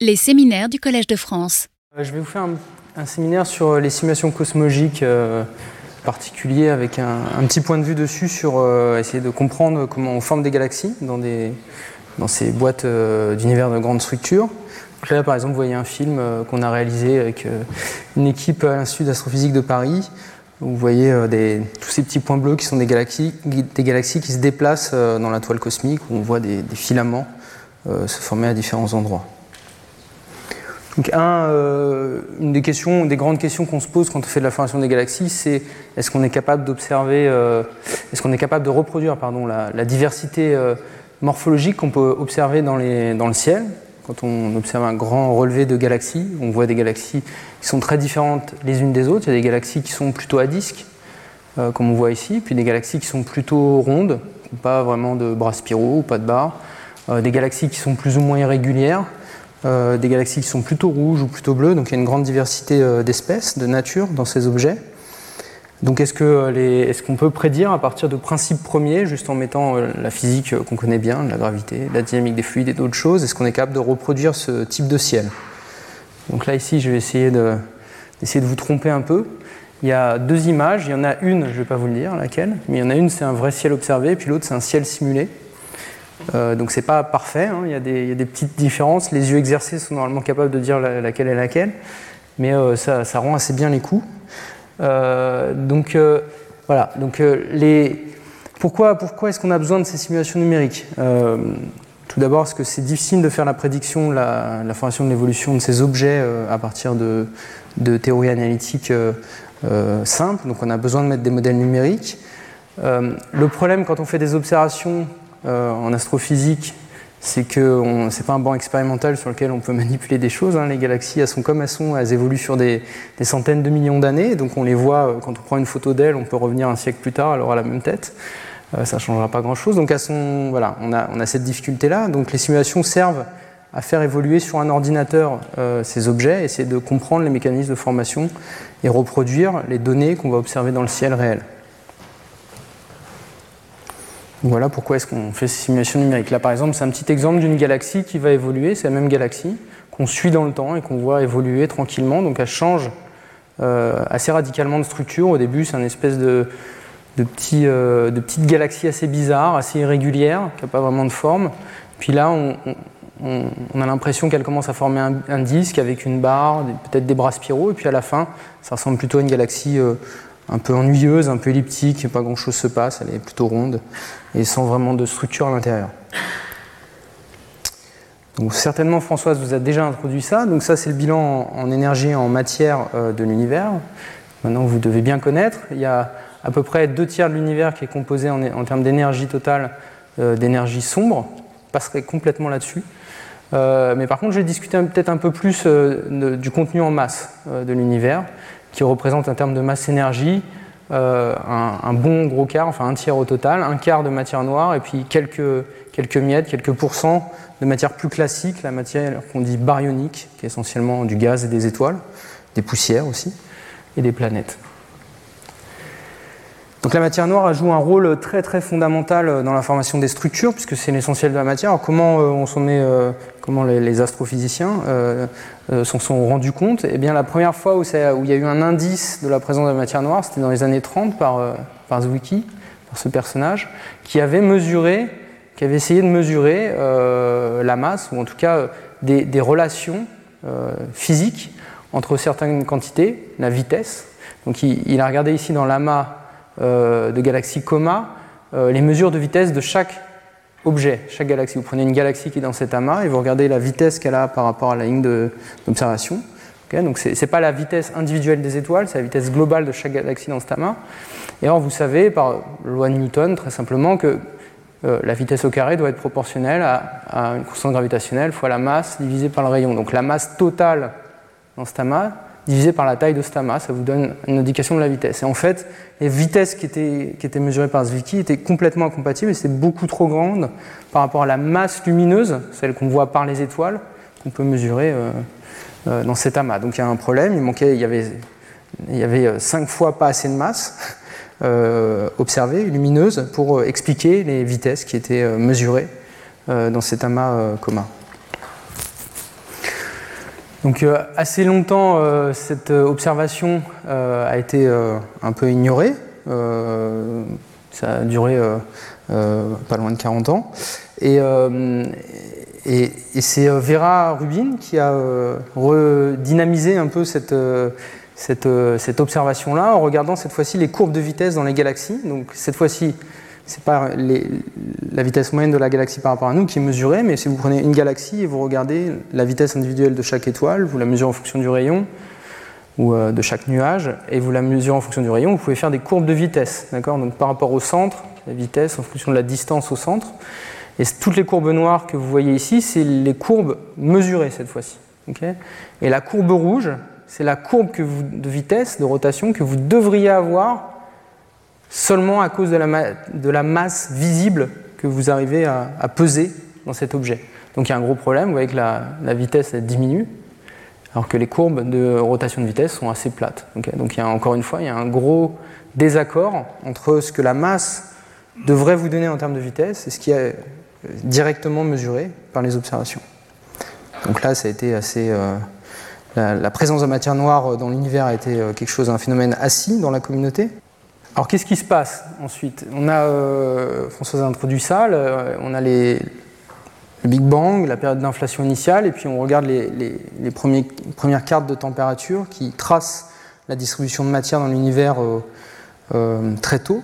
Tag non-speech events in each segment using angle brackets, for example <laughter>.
Les séminaires du Collège de France. Euh, je vais vous faire un, séminaire sur les simulations cosmologiques euh, particuliers avec un, petit point de vue dessus sur euh, essayer de comprendre comment on forme des galaxies dans ces boîtes d'univers de grande structure. là, par exemple, vous voyez un film qu'on a réalisé avec une équipe à l'Institut d'astrophysique de Paris. Vous voyez tous ces petits points bleus qui sont des galaxies, des galaxies qui se déplacent dans la toile cosmique, où on voit des filaments se former à différents endroits. Donc euh, une des questions, des grandes questions qu'on se pose quand on fait de la formation des galaxies, c'est est-ce qu'on est capable d'observer, euh, est-ce qu'on est capable de reproduire la, diversité euh, morphologique qu'on peut observer dans, dans, le ciel? Quand on observe un grand relevé de galaxies, on voit des galaxies qui sont très différentes les unes des autres. Il y a des galaxies qui sont plutôt à disque, comme on voit ici, puis des galaxies qui sont plutôt rondes, pas vraiment de bras spiraux ou pas de barres, des galaxies qui sont plus ou moins irrégulières, des galaxies qui sont plutôt rouges ou plutôt bleues, donc il y a une grande diversité euh, d'espèces, de nature dans ces objets. Donc est-ce euh, qu'on peut prédire à partir de principes premiers, juste en mettant la physique qu'on connaît bien, la gravité, la dynamique des fluides et d'autres choses, est-ce qu'on est capable de reproduire ce type de ciel? Donc là ici je vais essayer de, d'essayer de vous tromper un peu. Il y a deux images, il y en a une, je ne vais pas vous le dire laquelle, mais il y en a une c'est un vrai ciel observé, puis l'autre c'est un ciel simulé. Euh, donc c'est pas parfait, hein. il, y a des, petites différences. Les yeux exercés sont normalement capables de dire laquelle est laquelle, mais euh, ça, rend assez bien les coups. Euh, donc voilà, donc, les... pourquoi, pourquoi est-ce qu'on a besoin de ces simulations numériques? Tout d'abord parce que c'est difficile de faire la prédiction, la, formation de l'évolution de ces objets à partir de, théories analytiques simples, donc on a besoin de mettre des modèles numériques. le problème quand on fait des observations en astrophysique, c'est que ce n'est pas un banc expérimental sur lequel on peut <laughs> manipuler des choses. Hein. Les galaxies, elles sont comme elles sont, elles évoluent sur des, centaines de millions d'années, donc on les voit, euh, quand on prend une photo d'elles, on peut revenir un siècle plus tard, elle aura la même tête. Euh, ça ne changera pas grand-chose. Donc elles sont, voilà, on, a, on a cette difficulté-là. Donc les simulations servent à faire évoluer sur un ordinateur ces objets, essayer de comprendre les mécanismes de formation et reproduire les données qu'on va observer dans le ciel réel. Voilà pourquoi est-ce qu'on fait ces simulations numériques. Là, par exemple, c'est un petit exemple d'une galaxie qui va évoluer. C'est la même galaxie qu'on suit dans le temps et qu'on voit évoluer tranquillement. Donc, elle change euh, assez radicalement de structure. Au début, c'est une espèce euh, de petite galaxie assez bizarre, assez irrégulière, qui n'a pas vraiment de forme. Puis là, on, a l'impression qu'elle commence à former un, disque avec une barre, peut-être des bras spiraux. Et puis à la fin, ça ressemble plutôt à une galaxie euh, un peu ennuyeuse, un peu elliptique, pas grand-chose se passe, elle est plutôt ronde et sans vraiment de structure à l'intérieur. Donc certainement Françoise vous a déjà introduit ça. Donc ça c'est le bilan en, énergie et en matière euh, de l'univers. Maintenant vous devez bien connaître. Il y a à peu près deux tiers de l'univers qui est composé en, termes d'énergie totale euh, d'énergie sombre. Je passerai complètement là-dessus. Euh, mais par contre je vais discuter peut-être un peu plus du contenu en masse de l'univers qui représente en termes de masse énergie euh, un, bon gros quart, enfin un tiers au total, un quart de matière noire et puis quelques, quelques miettes, quelques pourcents de matière plus classique, la matière qu'on dit baryonique, qui est essentiellement du gaz et des étoiles, des poussières aussi, et des planètes. Donc la matière noire joue un rôle très très fondamental dans la formation des structures, puisque c'est l'essentiel de la matière. Comment euh, on s'en est, euh, comment les, astrophysiciens euh, s'en sont rendus compte? Eh bien la première fois où, il y a eu un indice de la présence de la matière noire, c'était dans les années 30 par, Zwicky, par ce personnage, qui avait mesuré, qui avait essayé de mesurer la masse, ou en tout cas des, des relations physiques entre certaines quantités, la vitesse. Donc il, il a regardé ici dans l'amas euh, de galaxies coma euh, les mesures de vitesse de chaque objet, chaque galaxie. Vous prenez une galaxie qui est dans cet amas et vous regardez la vitesse qu'elle a par rapport à la ligne d'observation. donc ce n'est pas la vitesse individuelle des étoiles, c'est la vitesse globale de chaque galaxie dans cet amas. Et alors vous savez, par loi de Newton, très simplement, que euh, la vitesse au carré doit être proportionnelle à, à, une constante gravitationnelle fois la masse divisée par le rayon. Donc la masse totale dans cet amas divisé par la taille de Stama, ça vous donne une indication de la vitesse. Et en fait, les vitesses qui étaient, qui étaient mesurées par Zwicky étaient complètement incompatibles et c'était beaucoup trop grande par rapport à la masse lumineuse, celle qu'on voit par les étoiles, qu'on peut mesurer euh, euh, dans cet amas. Donc il y a un problème, il manquait, il y avait, il y avait euh, cinq fois pas assez de masse observée, lumineuse, pour expliquer les vitesses qui étaient mesurées dans cet amas commun. Donc assez longtemps, cette observation a été un peu ignorée. ça a duré pas loin de 40 ans. Et, c'est euh, Vera Rubin qui a euh, redynamisé un peu cette, euh, cette, observation-là en regardant cette fois-ci les courbes de vitesse dans les galaxies. Donc cette fois-ci, c'est pas la vitesse moyenne de la galaxie par rapport à nous qui est mesurée, mais si vous prenez une galaxie et vous regardez la vitesse individuelle de chaque étoile, vous la mesurez en fonction du rayon ou de chaque nuage, et vous la mesurez en fonction du rayon, vous pouvez faire des courbes de vitesse, d'accord? Donc par rapport au centre, la vitesse en fonction de la distance au centre. Et toutes les courbes noires que vous voyez ici, c'est les courbes mesurées cette fois-ci. et la courbe rouge, c'est la courbe de vitesse, de rotation, que vous devriez avoir seulement à cause de la, masse visible que vous arrivez à, peser dans cet objet. Donc il y a un gros problème, vous voyez que la, vitesse diminue, alors que les courbes de rotation de vitesse sont assez plates. Donc encore une fois, il y a un gros désaccord entre ce que la masse devrait vous donner en termes de vitesse et ce qui est directement mesuré par les observations. Donc là, ça a été assez. Euh, la, présence de matière noire dans l'univers a été euh, quelque chose, un phénomène assis dans la communauté. Alors qu'est-ce qui se passe ensuite? On a, euh, Françoise a introduit ça, on a les, le Big Bang, la période d'inflation initiale, et puis on regarde les, premières cartes de température qui tracent la distribution de matière dans l'univers très tôt.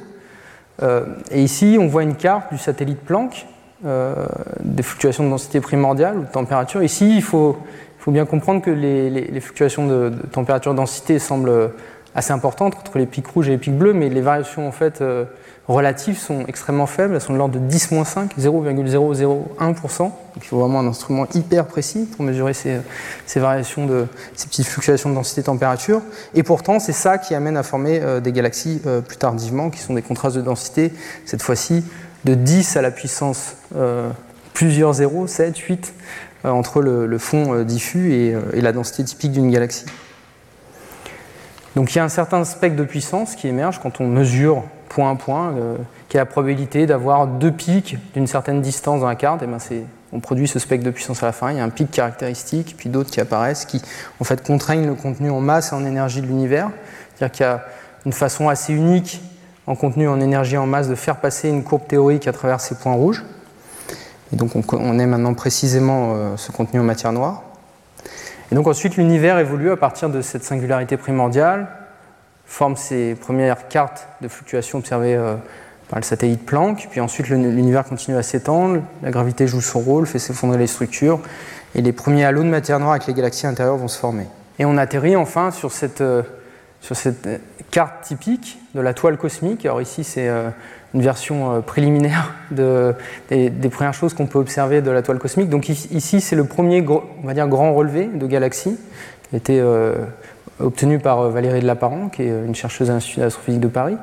et ici, on voit une carte du satellite Planck euh, des fluctuations de densité primordiale ou de température. Ici, il faut, bien comprendre que les, fluctuations de, température-densité semblent assez importantes entre les pics rouges et les pics bleus, mais les variations en fait euh, relatives sont extrêmement faibles, elles sont de l'ordre de 10-5, 0,001%. Donc il faut vraiment un instrument hyper précis pour mesurer ces, variations de ces petites fluctuations de densité-température. Et pourtant, c'est ça qui amène à former euh, des galaxies plus tardivement, qui sont des contrastes de densité, cette fois-ci de 10 à la puissance euh, plusieurs zéros, 7, 8, euh, entre le, fond euh, diffus et, la densité typique d'une galaxie. Donc il y a un certain spectre de puissance qui émerge quand on mesure point à point, qui est la probabilité d'avoir deux pics d'une certaine distance dans la carte. Et ben on produit ce spectre de puissance à la fin. Il y a un pic caractéristique, puis d'autres qui apparaissent, qui en fait contraignent le contenu en masse et en énergie de l'univers. C'est-à-dire qu'il y a une façon assez unique en contenu, en énergie, en masse, de faire passer une courbe théorique à travers ces points rouges. Et donc on, est maintenant précisément euh, ce contenu en matière noire. Et donc ensuite l'univers évolue à partir de cette singularité primordiale, forme ses premières cartes de fluctuation observées euh, par le satellite Planck, puis ensuite l'univers continue à s'étendre, la gravité joue son rôle, fait s'effondrer les structures, et les premiers halos de matière noire avec les galaxies intérieures vont se former. Et on atterrit enfin sur cette euh, sur cette carte typique de la toile cosmique. Alors ici, c'est euh, une version euh, préliminaire <laughs> de, des, premières choses qu'on peut observer de la toile cosmique. Donc ici, c'est le premier on va dire, grand relevé de galaxies qui a été euh, obtenu par Valérie de Lapparent, qui est une chercheuse à l'Institut d'astrophysique de Paris.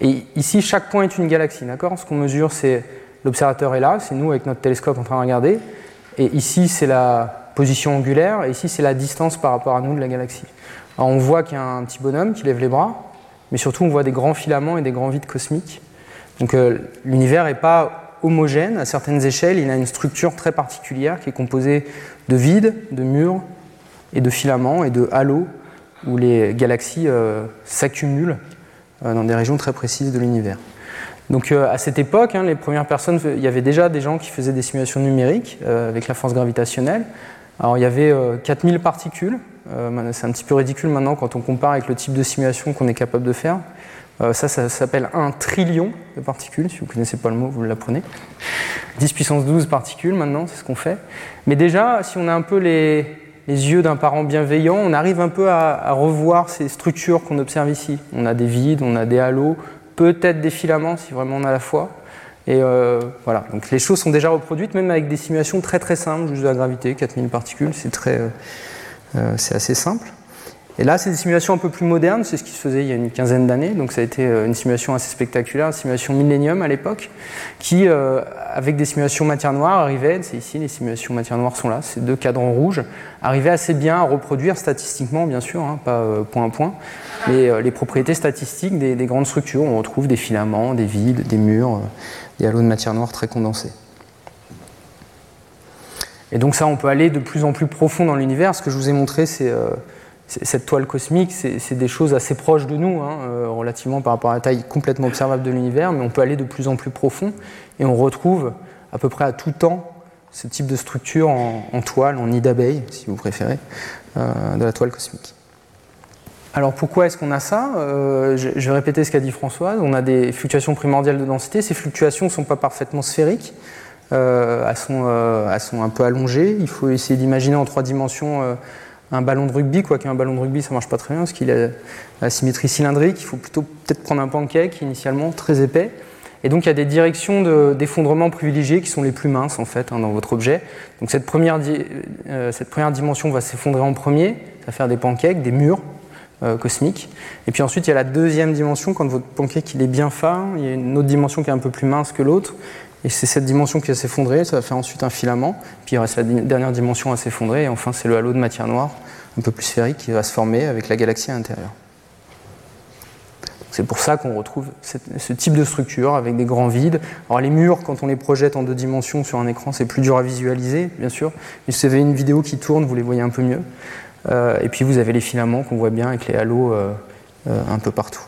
Et ici, chaque point est une galaxie, d'accord? Ce qu'on mesure, c'est l'observateur est là, c'est nous avec notre télescope en train de regarder. Et ici, c'est la position angulaire, et ici, c'est la distance par rapport à nous de la galaxie on voit qu'il y a un petit bonhomme qui lève les bras, mais surtout on voit des grands filaments et des grands vides cosmiques. Donc euh, l'univers n'est pas homogène, à certaines échelles, il a une structure très particulière qui est composée de vides, de murs et de filaments et de halos où les galaxies euh, s'accumulent euh, dans des régions très précises de l'univers. Donc à cette époque, hein, les premières personnes, il y avait déjà des gens qui faisaient des simulations numériques avec la force gravitationnelle. Alors il y avait 4000 particules c'est un petit peu ridicule maintenant quand on compare avec le type de simulation qu'on est capable de faire. Euh, ça, ça s'appelle un trillion de particules. Si vous ne connaissez pas le mot, vous l'apprenez. 10 puissance 12 particules maintenant, c'est ce qu'on fait. Mais déjà, si on a un peu les, yeux d'un parent bienveillant, on arrive un peu à, revoir ces structures qu'on observe ici. On a des vides, on a des halos, peut-être des filaments si vraiment on a la foi. Et euh, voilà, donc les choses sont déjà reproduites, même avec des simulations très très simples, juste de la gravité, 4000 particules, c'est très, euh, c'est assez simple. Et là, c'est des simulations un peu plus modernes, c'est ce qui se faisait il y a une quinzaine d'années, donc ça a été euh, une simulation assez spectaculaire, une simulation Millennium à l'époque, qui, euh, avec des simulations matière noire, arrivait, c'est ici, les simulations matière noire sont là, ces deux cadrans rouges, arrivaient assez bien à reproduire statistiquement, bien sûr, hein, pas point à point, mais les propriétés statistiques des, des, grandes structures. On retrouve des filaments, des vides, des murs, des halos de matière noire très condensés. Et donc ça, on peut aller de plus en plus profond dans l'univers. Ce que je vous ai montré, c'est cette toile cosmique, c'est des choses assez proches de nous, hein, relativement par rapport à la taille complètement observable de l'univers, mais on peut aller de plus en plus profond et on retrouve à peu près à tout temps ce type de structure en, toile, en nid d'abeille, si vous préférez, de la toile cosmique. Alors pourquoi est-ce qu'on a ça? Euh, je, vais répéter ce qu'a dit Françoise. On a des fluctuations primordiales de densité. Ces fluctuations ne sont pas parfaitement sphériques. Euh, euh, elles, sont, un peu allongées. Il faut essayer d'imaginer en trois dimensions un ballon de rugby. Quoique un ballon de rugby, ça marche pas très bien parce qu'il a la symétrie cylindrique. Il faut plutôt peut-être prendre un pancake initialement très épais. Et donc il y a des directions d'effondrement privilégiées qui sont les plus minces en fait hein, dans votre objet. Donc cette première, cette première dimension va s'effondrer en premier, ça va faire des pancakes, des murs, euh, cosmique. Et puis ensuite, il y a la deuxième dimension, quand votre pancake il est bien fin, il y a une autre dimension qui est un peu plus mince que l'autre. Et c'est cette dimension qui va s'effondrer, ça va faire ensuite un filament. Puis il reste la dernière dimension à s'effondrer. Et enfin, c'est le halo de matière noire, un peu plus sphérique, qui va se former avec la galaxie à l'intérieur. C'est pour ça qu'on retrouve ce type de structure avec des grands vides. Alors les murs, quand on les projette en deux dimensions sur un écran, c'est plus dur à visualiser, bien sûr. Mais si vous avez une vidéo qui tourne, vous les voyez un peu mieux. Euh, et puis vous avez les filaments qu'on voit bien avec les halos euh, euh, un peu partout.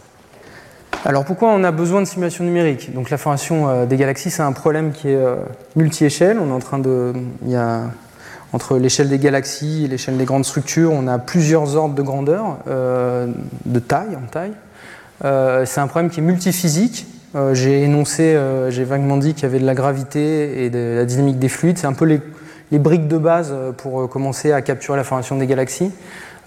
Alors pourquoi on a besoin de simulation numérique? Donc la formation des galaxies, c'est un problème qui est multi-échelle. On est en train de, il y a, entre l'échelle des galaxies et l'échelle des grandes structures, on a plusieurs ordres de grandeur, de taille en taille. c'est un problème qui est multiphysique. j'ai énoncé, j'ai vaguement dit qu'il y avait de la gravité et de la dynamique des fluides. C'est un peu les, les briques de base euh, pour euh, commencer à capturer la formation des galaxies.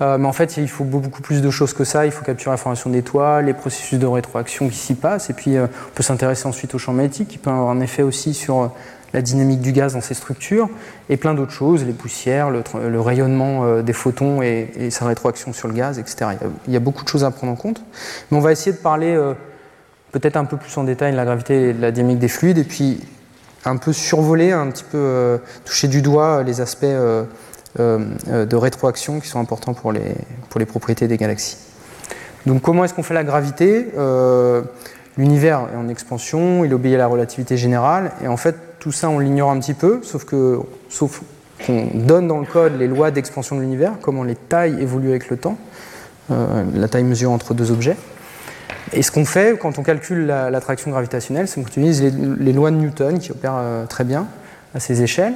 Euh, mais en fait, il faut beaucoup plus de choses que ça. Il faut capturer la formation d'étoiles, les processus de rétroaction qui s'y passent. Et puis, on peut s'intéresser ensuite au champ magnétique, qui peut avoir un effet aussi sur la dynamique du gaz dans ces structures, et plein d'autres choses, les poussières, le, rayonnement des photons et, sa rétroaction sur le gaz, etc. Il y, a, beaucoup de choses à prendre en compte. Mais on va essayer de parler peut-être un peu plus en détail de la gravité et de la dynamique des fluides, et puis un peu survoler, un petit peu euh, toucher du doigt les aspects euh, euh, de rétroaction qui sont importants pour les, pour les propriétés des galaxies. Donc comment est-ce qu'on fait la gravité? L'univers est en expansion, il obéit à la relativité générale, et en fait tout ça on l'ignore un petit peu, sauf que sauf qu'on donne dans le code les lois d'expansion de l'univers, comment les tailles évoluent avec le temps, la taille mesure entre deux objets. Et ce qu'on fait quand on calcule l'attraction gravitationnelle, c'est qu'on utilise les, lois de Newton qui opèrent euh, très bien à ces échelles.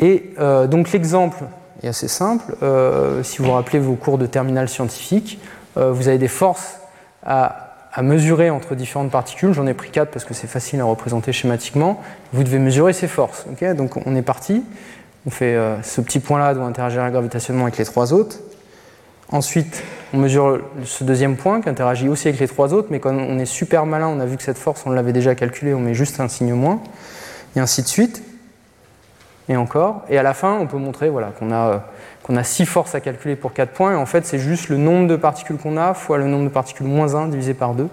Et euh, donc l'exemple est assez simple. Euh, si vous vous rappelez vos cours de terminale scientifique, vous avez des forces à, mesurer entre différentes particules. J'en ai pris quatre parce que c'est facile à représenter schématiquement. Vous devez mesurer ces forces. donc on est parti. On fait ce petit point-là doit interagir gravitationnellement avec les trois autres. Ensuite, on mesure ce deuxième point qui interagit aussi avec les trois autres, mais quand on est super malin, on a vu que cette force, on l'avait déjà calculée, on met juste un signe moins, et ainsi de suite, et encore. Et à la fin, on peut montrer voilà, qu'on a, qu'on a six forces à calculer pour quatre points, et en fait, c'est juste le nombre de particules qu'on a fois le nombre de particules moins 1 divisé par 2.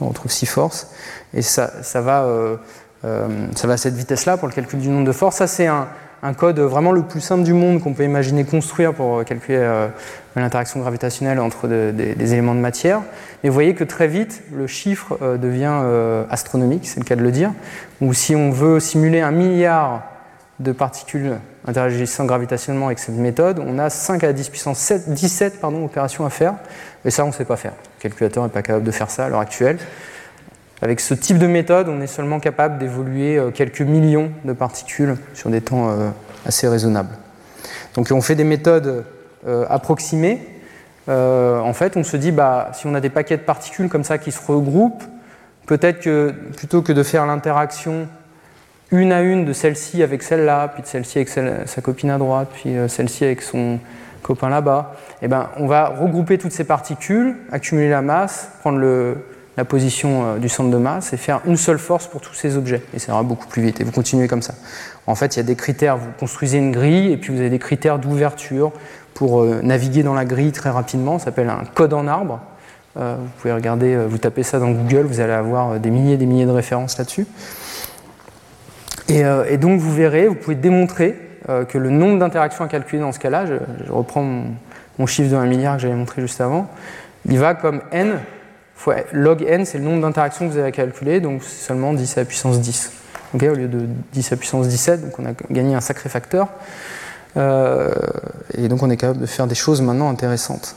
On retrouve six forces, et ça, ça, va, euh, euh, ça va à cette vitesse-là pour le calcul du nombre de forces. Ça, c'est un, un code vraiment le plus simple du monde qu'on peut imaginer construire pour calculer euh, l'interaction gravitationnelle entre des éléments de matière. Mais vous voyez que très vite, le chiffre euh, devient euh, astronomique, c'est le cas de le dire, ou si on veut simuler un milliard de particules interagissant gravitationnellement avec cette méthode, on a 5 à la 10 puissance 17 pardon, opérations à faire, et ça on ne sait pas faire. Le calculateur n'est pas capable de faire ça à l'heure actuelle. Avec ce type de méthode, on est seulement capable d'évoluer euh, quelques millions de particules sur des temps euh, assez raisonnables. Donc on fait des méthodes euh, approximées. en fait, on se dit, bah, si on a des paquets de particules comme ça qui se regroupent, peut-être que plutôt que de faire l'interaction une à une de celle-ci avec celle-là, puis de celle-ci avec sa copine à droite, puis celle-ci avec son copain là-bas, eh ben, on va regrouper toutes ces particules, accumuler la masse, prendre le, la position euh, du centre de masse et faire une seule force pour tous ces objets. Et ça ira beaucoup plus vite. Et vous continuez comme ça. En fait, il y a des critères. Vous construisez une grille et puis vous avez des critères d'ouverture pour euh, naviguer dans la grille très rapidement. Ça s'appelle un code en arbre. Euh, vous pouvez regarder, vous tapez ça dans Google, vous allez avoir des milliers et des milliers de références là-dessus. Et, donc vous verrez, vous pouvez démontrer que le nombre d'interactions à calculer dans ce cas-là, je, reprends mon, mon chiffre de 1 milliard que j'avais montré juste avant, il va comme n log n, c'est le nombre d'interactions que vous avez à calculer, donc c'est seulement 10 à la puissance 10. au lieu de 10 à puissance 17, donc on a gagné un sacré facteur. Euh, et donc on est capable de faire des choses maintenant intéressantes.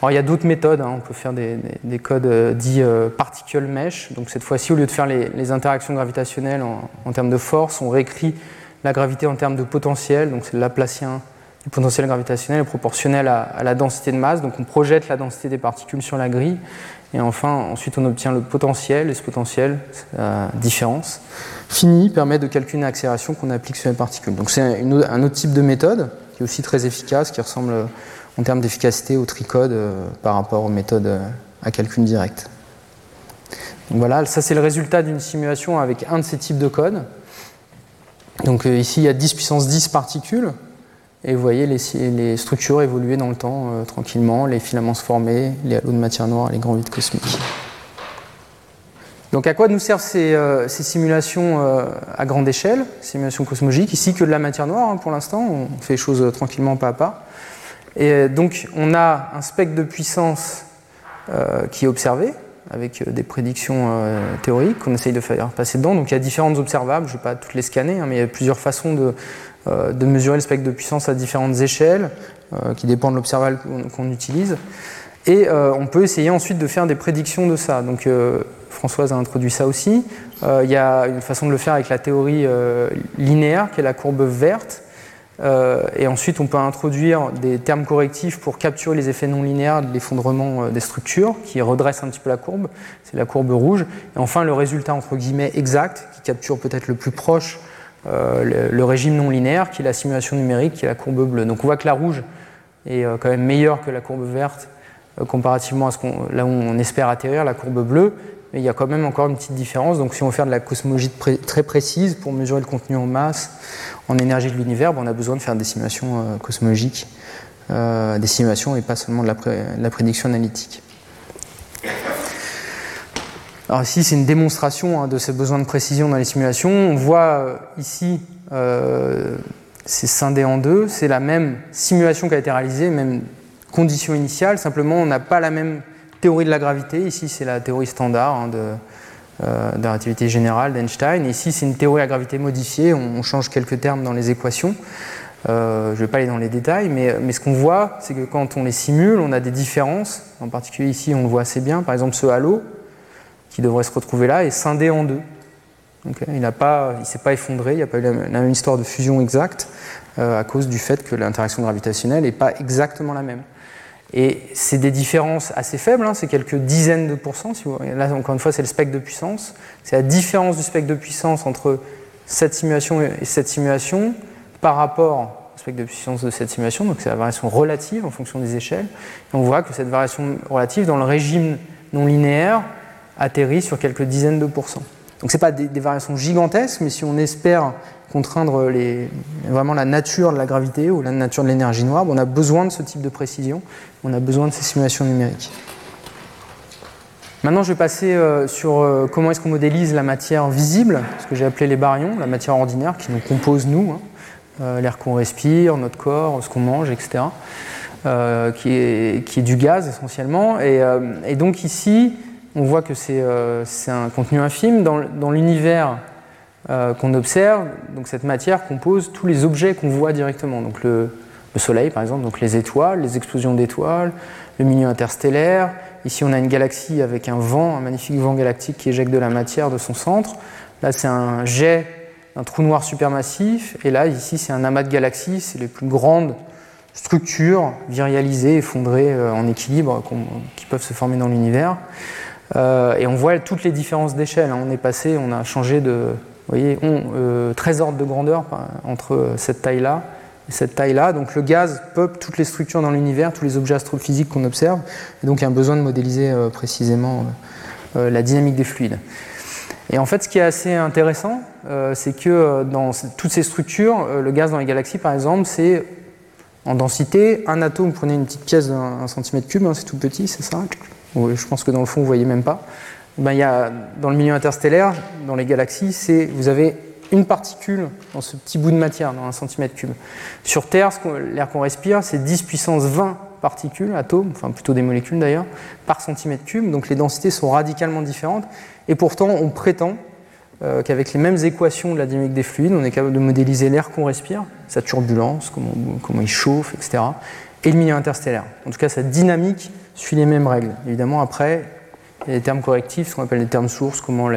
Alors il y a d'autres méthodes, hein. on peut faire des, codes euh, dits euh, particle mesh. Donc cette fois-ci, au lieu de faire les, interactions gravitationnelles en, termes de force, on réécrit la gravité en termes de potentiel. Donc c'est Laplacien du potentiel gravitationnel proportionnel à, la densité de masse. Donc on projette la densité des particules sur la grille. Et enfin, ensuite on obtient le potentiel, et ce potentiel, la différence, fini permet de calculer une accélération qu'on applique sur les particules. Donc c'est un autre type de méthode qui est aussi très efficace, qui ressemble en termes d'efficacité au tricode euh, par rapport aux méthodes euh, à calcul direct. Donc voilà, ça c'est le résultat d'une simulation avec un de ces types de codes. Donc euh, ici il y a 10 puissance 10 particules, et vous voyez les, structures évoluer dans le temps tranquillement, les filaments se former, les halos de matière noire, les grands vides cosmiques. Donc à quoi nous servent ces, simulations à grande échelle, simulations cosmologiques? Ici que de la matière noire hein, pour l'instant, on fait les choses tranquillement pas à pas. Et euh, donc on a un spectre de puissance euh, qui est observé avec euh, des prédictions théoriques qu'on essaye de faire passer dedans. Donc il y a différentes observables, je ne vais pas toutes les scanner, hein, mais il y a plusieurs façons de, mesurer le spectre de puissance à différentes échelles qui dépendent de l'observable qu'on utilise. Et on peut essayer ensuite de faire des prédictions de ça. Donc Françoise a introduit ça aussi. il y a une façon de le faire avec la théorie linéaire, qui est la courbe verte, et ensuite, on peut introduire des termes correctifs pour capturer les effets non linéaires de l'effondrement euh, des structures, qui redresse un petit peu la courbe. C'est la courbe rouge. Et enfin, le résultat entre guillemets exact, qui capture peut-être le plus proche euh, le, régime non linéaire, qui est la simulation numérique, qui est la courbe bleue. Donc, on voit que la rouge est quand même meilleure que la courbe verte comparativement à ce qu'on, là où on espère atterrir, la courbe bleue mais il y a quand même encore une petite différence. Donc si on veut faire de la cosmologie très précise pour mesurer le contenu en masse, en énergie de l'univers, ben, on a besoin de faire des simulations euh, cosmologiques, euh, des simulations et pas seulement de la, prédiction analytique. Alors ici, c'est une démonstration hein, de ce besoin de précision dans les simulations. On voit euh, ici, c'est scindé en deux. C'est la même simulation qui a été réalisée, même condition initiale. Simplement, on n'a pas la même théorie de la gravité. Ici, c'est la théorie standard hein, de, euh, la relativité générale d'Einstein. Ici, c'est une théorie à gravité modifiée. On, change quelques termes dans les équations. Euh, je ne vais pas aller dans les détails, mais, mais ce qu'on voit, c'est que quand on les simule, on a des différences. En particulier ici, on le voit assez bien. Par exemple, ce halo, qui devrait se retrouver là, est scindé en deux. il ne s'est pas effondré, il n'y a pas eu la, même histoire de fusion exacte euh, à cause du fait que l'interaction gravitationnelle n'est pas exactement la même. Et c'est des différences assez faibles, hein, c'est quelques dizaines de pourcents. Là, encore une fois, c'est le spectre de puissance. C'est la différence du spectre de puissance entre cette simulation et cette simulation par rapport au spectre de puissance de cette simulation. Donc, c'est la variation relative en fonction des échelles. Et on voit que cette variation relative, dans le régime non linéaire, atterrit sur quelques dizaines de pourcents. Donc, ce pas des, des variations gigantesques, mais si on espère contraindre vraiment la nature de la gravité ou la nature de l'énergie noire, on a besoin de ce type de précision, on a besoin de ces simulations numériques. Maintenant, je vais passer euh, sur euh, comment est-ce qu'on modélise la matière visible, ce que j'ai appelé les baryons, la matière ordinaire qui nous compose nous, hein. euh, l'air qu'on respire, notre corps, ce qu'on mange, etc., qui est, du gaz essentiellement. Et, donc ici, on voit que c'est un contenu infime. Dans l'univers euh, qu'on observe, donc cette matière compose tous les objets qu'on voit directement. Donc le, Soleil, par exemple, donc les étoiles, les explosions d'étoiles, le milieu interstellaire. Ici, on a une galaxie avec un vent, un magnifique vent galactique qui éjecte de la matière de son centre. Là, c'est un jet, un trou noir supermassif. Et là, ici, c'est un amas de galaxies. C'est les plus grandes structures virialisées, effondrées euh, en équilibre qui peuvent se former dans l'univers. Euh, et on voit toutes les différences d'échelle. Hein. On est passé, on a changé de vous voyez, ont 13 euh, ordres de grandeur entre euh, cette taille-là et cette taille-là. Donc le gaz peuple toutes les structures dans l'univers, tous les objets astrophysiques qu'on observe, et donc il y a un besoin de modéliser euh, précisément la dynamique des fluides. Et en fait, ce qui est assez intéressant, c'est que dans toutes ces structures, le gaz dans les galaxies, par exemple, c'est en densité, un atome, vous prenez une petite pièce d'un centimètre cube, hein, c'est tout petit, c'est ça? Je pense que dans le fond, vous voyez même pas ben, il y a, dans le milieu interstellaire, dans les galaxies, c'est vous avez une particule dans ce petit bout de matière, dans un centimètre cube. Sur Terre, l'air qu'on respire, c'est 10 puissance 20 particules, atomes, enfin plutôt des molécules d'ailleurs, par centimètre cube. Donc les densités sont radicalement différentes. Et pourtant, on prétend euh, qu'avec les mêmes équations de la dynamique des fluides, on est capable de modéliser l'air qu'on respire, sa turbulence, comment, comment, il chauffe, etc., et le milieu interstellaire. En tout cas, sa dynamique suit les mêmes règles. Évidemment, après, des termes correctifs, ce qu'on appelle les termes sources, comment,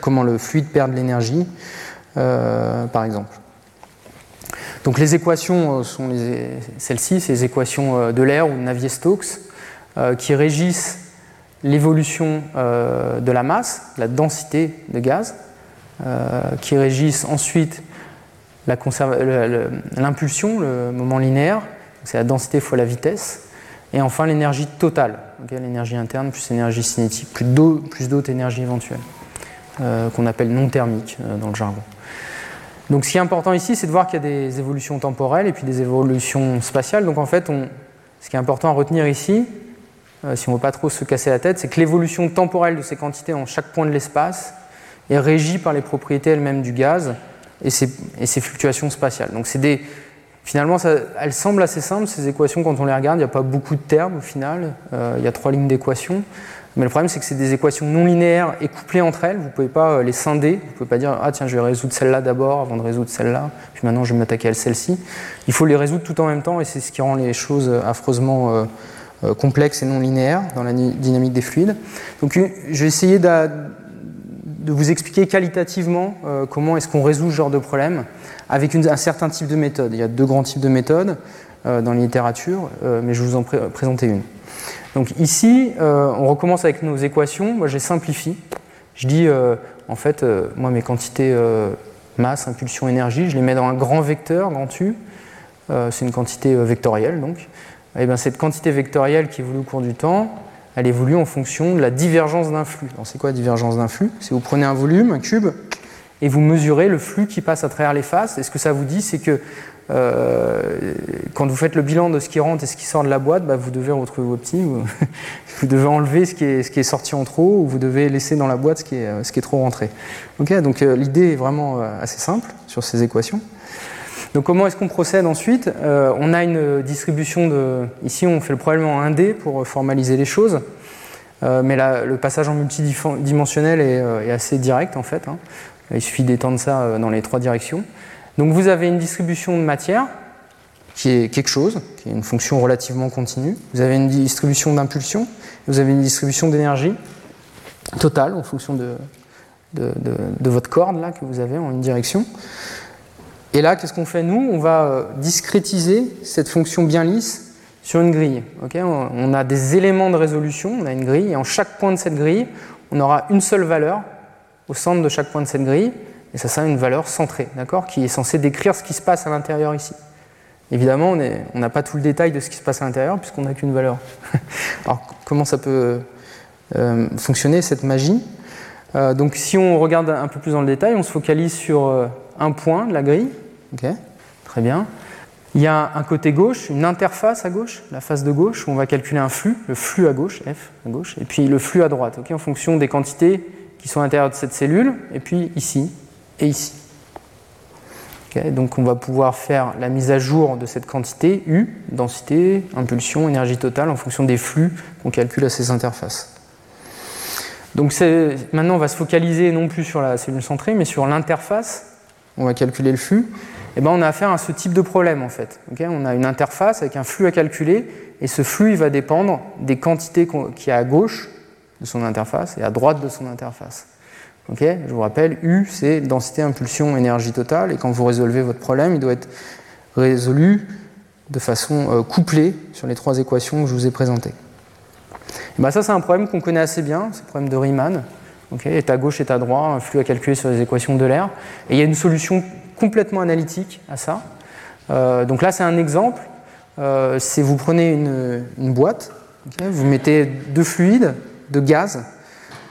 comment le fluide perd de l'énergie, euh, par exemple. Donc les équations euh, sont celles-ci, ces équations de l'air ou Navier-Stokes, qui régissent l'évolution euh, de la masse, la densité de gaz, euh, qui régissent ensuite l'impulsion, le, moment linéaire, c'est la densité fois la vitesse, et enfin l'énergie totale, l'énergie interne plus l'énergie cinétique, plus d'autres énergies éventuelles, euh, qu'on appelle non thermiques dans le jargon. Donc ce qui est important ici, c'est de voir qu'il y a des évolutions temporelles et puis des évolutions spatiales. Donc en fait, ce qui est important à retenir ici, euh, si on ne veut pas trop se casser la tête, c'est que l'évolution temporelle de ces quantités en chaque point de l'espace est régie par les propriétés elles-mêmes du gaz et ses, fluctuations spatiales. Donc c'est des, finalement, ça, elles semblent assez simples, ces équations, quand on les regarde, il n'y a pas beaucoup de termes au final, euh, il y a trois lignes d'équations. Mais le problème, c'est que c'est des équations non linéaires et couplées entre elles. Vous ne pouvez pas euh, les scinder. Vous ne pouvez pas dire Ah, tiens, je vais résoudre celle-là d'abord avant de résoudre celle-là. Puis maintenant, je vais m'attaquer à celle-ci. Il faut les résoudre tout en même temps et c'est ce qui rend les choses affreusement euh, complexe et non linéaire dans la dynamique des fluides. Donc je vais essayer de, vous expliquer qualitativement euh, comment est-ce qu'on résout ce genre de problème avec un certain type de méthode. Il y a deux grands types de méthodes euh, dans la littérature, mais je vais vous en présenter une. Donc ici, on recommence avec nos équations. Moi, je simplifie. Je dis, en fait, moi, mes quantités masse, impulsion, énergie, je les mets dans un grand vecteur, grand U. c'est une quantité vectorielle, donc. Eh bien, cette quantité vectorielle qui évolue au cours du temps, elle évolue en fonction de la divergence d'un flux. c'est quoi la divergence d'un flux? C'est vous prenez un volume, un cube, et vous mesurez le flux qui passe à travers les faces. Et ce que ça vous dit, c'est que euh, quand vous faites le bilan de ce qui rentre et ce qui sort de la boîte, bah, vous devez retrouver vos petits, vous, <laughs> devez enlever ce qui, est, sorti en trop, ou vous devez laisser dans la boîte ce qui est, trop rentré. donc euh, l'idée est vraiment euh, assez simple sur ces équations. Donc comment est-ce qu'on procède ensuite? Euh, On a une distribution de... Ici, on fait le problème en 1D pour formaliser les choses. Euh, mais le passage en multidimensionnel est, euh, est assez direct en fait. Hein. Il suffit d'étendre ça dans les trois directions. Donc vous avez une distribution de matière qui est quelque chose, qui est une fonction relativement continue. Vous avez une distribution d'impulsion, vous avez une distribution d'énergie totale en fonction de, de, de, votre corde là, que vous avez en une direction. Et là, qu'est-ce qu'on fait nous? On va euh, discrétiser cette fonction bien lisse sur une grille. on a des éléments de résolution, on a une grille, et en chaque point de cette grille, on aura une seule valeur au centre de chaque point de cette grille, et ça sera une valeur centrée, d'accord, qui est censée décrire ce qui se passe à l'intérieur ici. Évidemment, on n'a pas tout le détail de ce qui se passe à l'intérieur, puisqu'on n'a qu'une valeur. <laughs> Alors, comment ça peut euh, fonctionner, cette magie? Euh, Donc, si on regarde un peu plus dans le détail, on se focalise sur un point de la grille, très bien. Il y a un côté gauche, une interface à gauche, la face de gauche, où on va calculer un flux, le flux à gauche, F à gauche, et puis le flux à droite, en fonction des quantités qui sont à l'intérieur de cette cellule, et puis ici et ici. donc on va pouvoir faire la mise à jour de cette quantité U, densité, impulsion, énergie totale, en fonction des flux qu'on calcule à ces interfaces. Donc maintenant on va se focaliser non plus sur la cellule centrée, mais sur l'interface on va calculer le flux, et eh ben on a affaire à ce type de problème en fait. on a une interface avec un flux à calculer, et ce flux va dépendre des quantités qu'il y a à gauche de son interface et à droite de son interface. je vous rappelle, U c'est densité, impulsion, énergie totale, et quand vous résolvez votre problème, il doit être résolu de façon euh, couplée sur les trois équations que je vous ai présentées. Ben ça c'est un problème qu'on connaît assez bien, c'est le problème de Riemann est à gauche, est à droite, un flux à calculer sur les équations de l'air. Et il y a une solution complètement analytique à ça. Euh, donc là, c'est un exemple. Euh, c'est vous prenez une, boîte, vous mettez deux fluides, de gaz,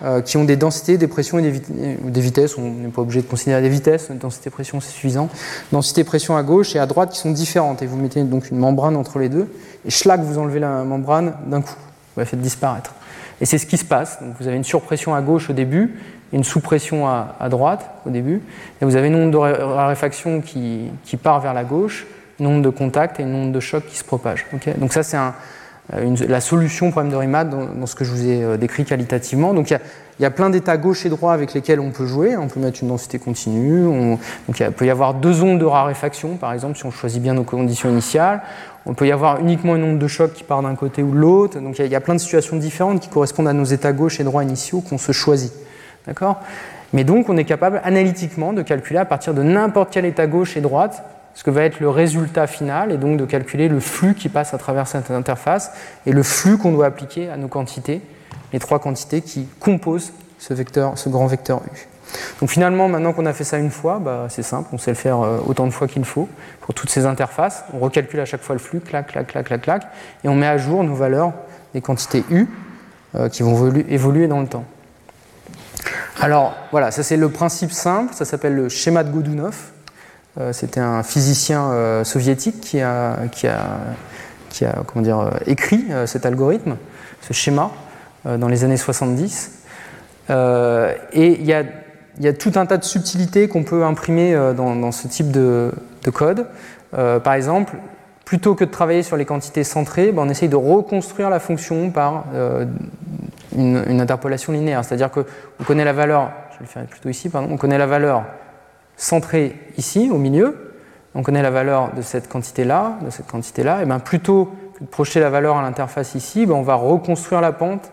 euh, qui ont des densités, des pressions et des, vitesses. On n'est pas obligé de considérer des vitesses, densité pression c'est suffisant. Densité pression à gauche et à droite qui sont différentes. Et vous mettez donc une membrane entre les deux, et schlac, vous enlevez la membrane d'un coup. Vous la faites disparaître. Et c'est ce qui se passe. Donc vous avez une surpression à gauche au début, une sous-pression à, droite au début, et vous avez une onde de raréfaction qui, part vers la gauche, une onde de contact et une onde de choc qui se propage. Donc ça c'est un, la solution au problème de Riemann dans, ce que je vous ai décrit qualitativement. Donc il y, a, plein d'états gauche et droit avec lesquels on peut jouer. On peut mettre une densité continue. donc il peut y avoir deux ondes de raréfaction, par exemple, si on choisit bien nos conditions initiales. On peut y avoir uniquement une onde de choc qui part d'un côté ou de l'autre. Donc il y, a plein de situations différentes qui correspondent à nos états gauche et droit initiaux qu'on se choisit. D'accord? Mais donc on est capable analytiquement de calculer à partir de n'importe quel état gauche et droite ce que va être le résultat final et donc de calculer le flux qui passe à travers cette interface et le flux qu'on doit appliquer à nos quantités, les trois quantités qui composent ce, vecteur, ce grand vecteur U. Donc finalement, maintenant qu'on a fait ça une fois, bah, c'est simple, on sait le faire euh, autant de fois qu'il faut pour toutes ces interfaces. On recalcule à chaque fois le flux, clac, clac, clac, clac, clac, et on met à jour nos valeurs des quantités U euh, qui vont évoluer dans le temps. Alors voilà, ça c'est le principe simple, ça s'appelle le schéma de Godunov. Euh, c'était un physicien soviétique qui a, écrit cet algorithme, ce schéma, dans les années 70. et il y a il y a tout un tas de subtilités qu'on peut imprimer euh, dans, ce type de, code. Euh, par exemple, plutôt que de travailler sur les quantités centrées, ben, on essaye de reconstruire la fonction par euh, une, interpolation linéaire. C'est-à-dire qu'on connaît la valeur, je le faire plutôt ici, on connaît la valeur centrée ici, au milieu, on connaît la valeur de cette quantité-là, de cette quantité-là, et bien plutôt que de projeter la valeur à l'interface ici, ben, on va reconstruire la pente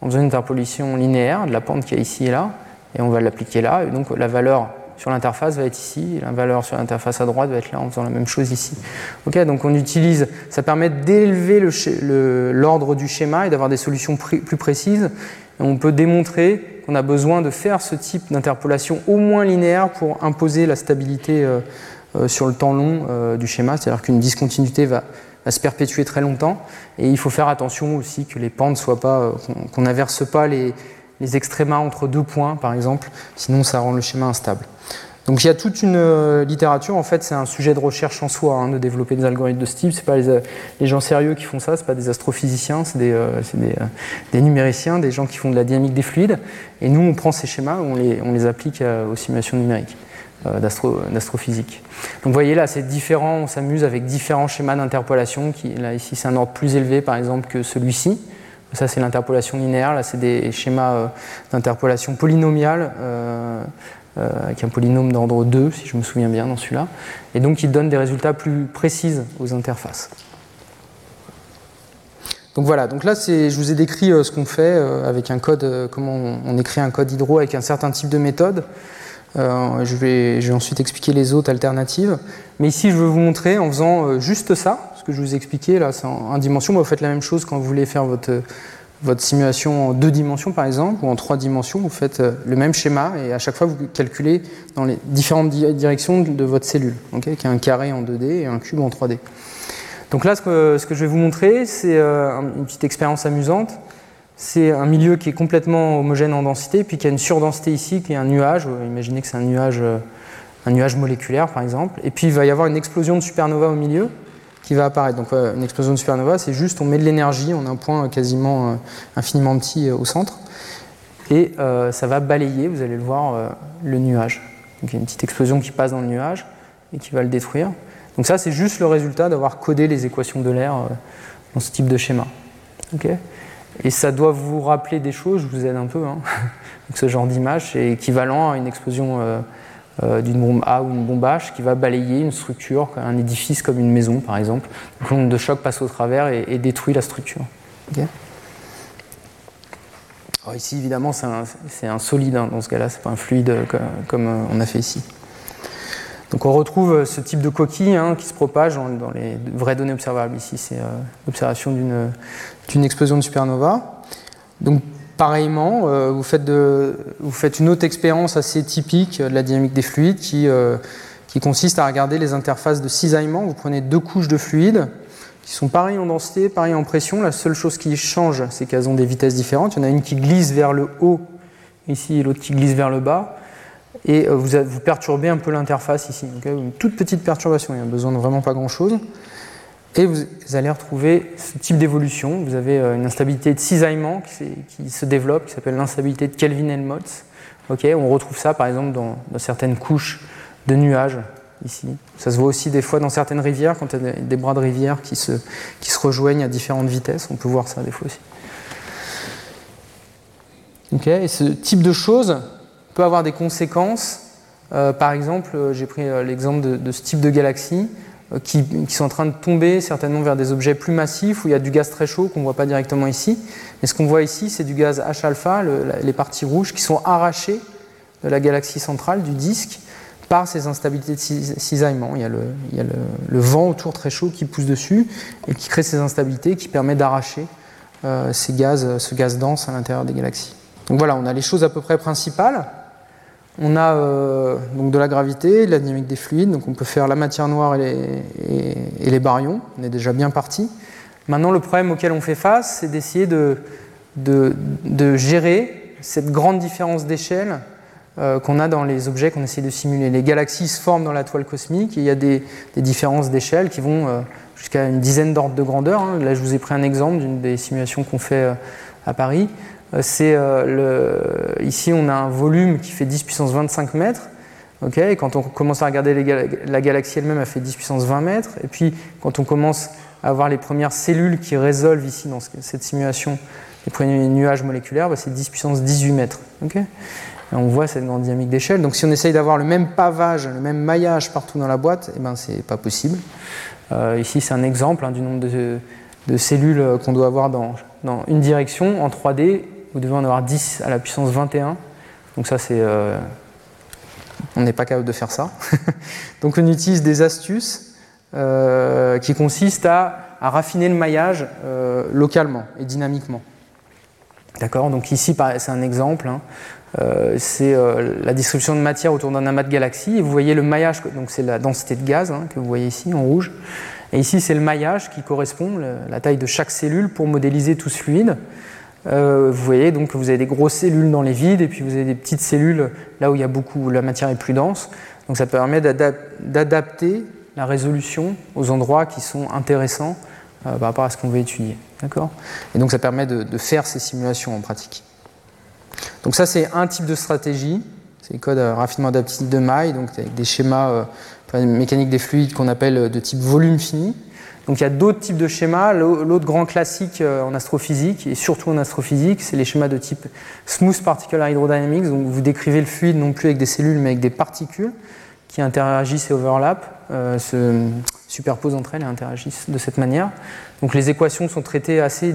en faisant une interpolation linéaire de la pente qui est ici et là, et on va l'appliquer là. Et donc la valeur sur l'interface va être ici, et la valeur sur l'interface à droite va être là en faisant la même chose ici. Ok, donc on utilise, ça permet d'élever l'ordre du schéma et d'avoir des solutions plus précises. Et on peut démontrer qu'on a besoin de faire ce type d'interpolation au moins linéaire pour imposer la stabilité euh, euh, sur le temps long euh, du schéma, c'est-à-dire qu'une discontinuité va, se perpétuer très longtemps. Et il faut faire attention aussi que les pentes soient pas, qu'on n'inverse pas les, les extrémas entre deux points, par exemple, sinon ça rend le schéma instable. Donc il y a toute une euh, littérature, en fait c'est un sujet de recherche en soi, hein, de développer des algorithmes de ce type, ce pas les, gens sérieux qui font ça, ce pas des astrophysiciens, c'est des, euh, euh, des, numériciens, des gens qui font de la dynamique des fluides, et nous on prend ces schémas, on les, on les applique aux simulations numériques d'astrophysique. Donc vous voyez là c'est différent, on s'amuse avec différents schémas d'interpolation, là ici c'est un ordre plus élevé par exemple que celui-ci, ça, c'est l'interpolation linéaire. Là, c'est des schémas euh, d'interpolation polynomiale euh, euh, avec un polynôme d'ordre 2, si je me souviens bien, dans celui-là. Et donc, il donne des résultats plus précis aux interfaces. Donc voilà, donc là je vous ai décrit ce qu'on fait avec un code, comment on, écrit un code hydro avec un certain type de méthode. je, vais, ensuite expliquer les autres alternatives. Mais ici je veux vous montrer en faisant juste ça, je vous ai expliqué, là, c'est en, dimension. vous faites la même chose quand vous voulez faire votre, votre simulation en deux dimensions, par exemple, ou en trois dimensions. Vous faites euh, le même schéma et à chaque fois, vous calculez dans les différentes directions de votre cellule, okay, qui est un carré en 2D et un cube en 3D. Donc là, ce que, ce que je vais vous montrer, c'est euh, une petite expérience amusante. C'est un milieu qui est complètement homogène en densité, puis qui a une surdensité ici, qui est un nuage. Imaginez que c'est un nuage, euh, un nuage moléculaire, par exemple. Et puis, il va y avoir une explosion de supernova au milieu va apparaître. Donc une explosion de supernova, c'est juste on met de l'énergie, on a un point quasiment euh, infiniment petit euh, au centre, et euh, ça va balayer, vous allez le voir, le nuage. Donc il y a une petite explosion qui passe dans le nuage et qui va le détruire. Donc ça, c'est juste le résultat d'avoir codé les équations de l'air dans ce type de schéma. et ça doit vous rappeler des choses, je vous aide un peu. Hein. <laughs> Donc ce genre d'image, c'est équivalent à une explosion d'une bombe A ou une bombe H qui va balayer une structure, un édifice comme une maison par exemple. Donc l'onde de choc passe au travers et, détruit la structure. ici évidemment c'est un, solide hein, dans ce cas-là, c'est pas un fluide euh, comme, euh, on a fait ici. Donc on retrouve ce type de coquille hein, qui se propage dans, les vraies données observables. Ici c'est l'observation d'une explosion de supernova. Donc Pareillement, euh, vous, faites une autre expérience assez typique de la dynamique des fluides qui, euh, consiste à regarder les interfaces de cisaillement. Vous prenez deux couches de fluide qui sont pareilles en densité, pareilles en pression. La seule chose qui change, c'est qu'elles ont des vitesses différentes. Il y en a une qui glisse vers le haut ici et l'autre qui glisse vers le bas. Et euh, vous, vous perturbez un peu l'interface ici. une toute petite perturbation, il n'y a besoin de vraiment pas grand-chose. Et vous allez retrouver ce type d'évolution. Vous avez euh, une instabilité de cisaillement qui, se développe, qui s'appelle l'instabilité de Kelvin-Helmholtz. on retrouve ça par exemple dans, certaines couches de nuages ici. Ça se voit aussi des fois dans certaines rivières, quand il y a des bras de rivière qui se, qui se rejoignent à différentes vitesses. On peut voir ça des fois aussi. et ce type de choses peut avoir des conséquences. Euh, par exemple, euh, j'ai pris l'exemple de, ce type de galaxies qui, qui, sont en train de tomber certainement vers des objets plus massifs où il y a du gaz très chaud qu'on ne voit pas directement ici. Mais ce qu'on voit ici, c'est du gaz H-alpha, les parties rouges, qui sont arrachées de la galaxie centrale, du disque, par ces instabilités de cisaillement. Il y a, le, vent autour très chaud qui pousse dessus et qui crée ces instabilités qui permet d'arracher ces gaz, ce gaz dense à l'intérieur des galaxies. Donc voilà, on a les choses à peu près principales. On a euh, donc de la gravité, de la dynamique des fluides, donc on peut faire la matière noire et les, baryons, on est déjà bien parti. Maintenant, le problème auquel on fait face, c'est d'essayer de, gérer cette grande différence d'échelle euh, qu'on a dans les objets qu'on essaie de simuler. Les galaxies se forment dans la toile cosmique et il y a des, différences d'échelle qui vont euh, jusqu'à une dizaine d'ordres de grandeur. Hein. Là, je vous ai pris un exemple d'une des simulations qu'on fait à Paris. Euh, c'est euh, ici on a un volume qui fait 10 puissance 25 mètres. et quand on commence à regarder la galaxie elle-même, elle fait 10 puissance 20 mètres. Et puis quand on commence à avoir les premières cellules qui résolvent ici dans cette simulation les premiers nuages moléculaires, bah, c'est 10 puissance 18 mètres. on voit cette grande dynamique d'échelle. Donc si on essaye d'avoir le même pavage, le même maillage partout dans la boîte, eh ben, c'est pas possible. Euh, ici c'est un exemple hein, du nombre de, cellules qu'on doit avoir dans, dans, une direction en 3D vous devez en avoir 10 à la puissance 21. Donc ça, c'est... Euh, on n'est pas capable de faire ça. <laughs> Donc on utilise des astuces euh, qui consistent à, raffiner le maillage euh, localement et dynamiquement. D'accord? Donc ici, c'est un exemple. Hein. c'est la distribution de matière autour d'un amas de galaxies. Et vous voyez le maillage, donc c'est la densité de gaz hein, que vous voyez ici en rouge. Et ici, c'est le maillage qui correspond, la taille de chaque cellule pour modéliser tout ce fluide. Euh, vous voyez donc que vous avez des grosses cellules dans les vides et puis vous avez des petites cellules là où il y a beaucoup, la matière est plus dense. Donc ça permet d'adapter la résolution aux endroits qui sont intéressants euh, par rapport à ce qu'on veut étudier. D'accord? Et donc ça permet de, faire ces simulations en pratique. Donc ça c'est un type de stratégie, c'est les codes raffinement adaptif de maille, donc avec des schémas euh, mécaniques des fluides qu'on appelle de type volume fini. Donc il y a d'autres types de schémas. L'autre grand classique euh, en astrophysique, et surtout en astrophysique, c'est les schémas de type Smooth Particular Hydrodynamics. Donc vous décrivez le fluide non plus avec des cellules, mais avec des particules qui interagissent et overlappent, euh, se superposent entre elles et interagissent de cette manière. Donc les équations sont traitées assez,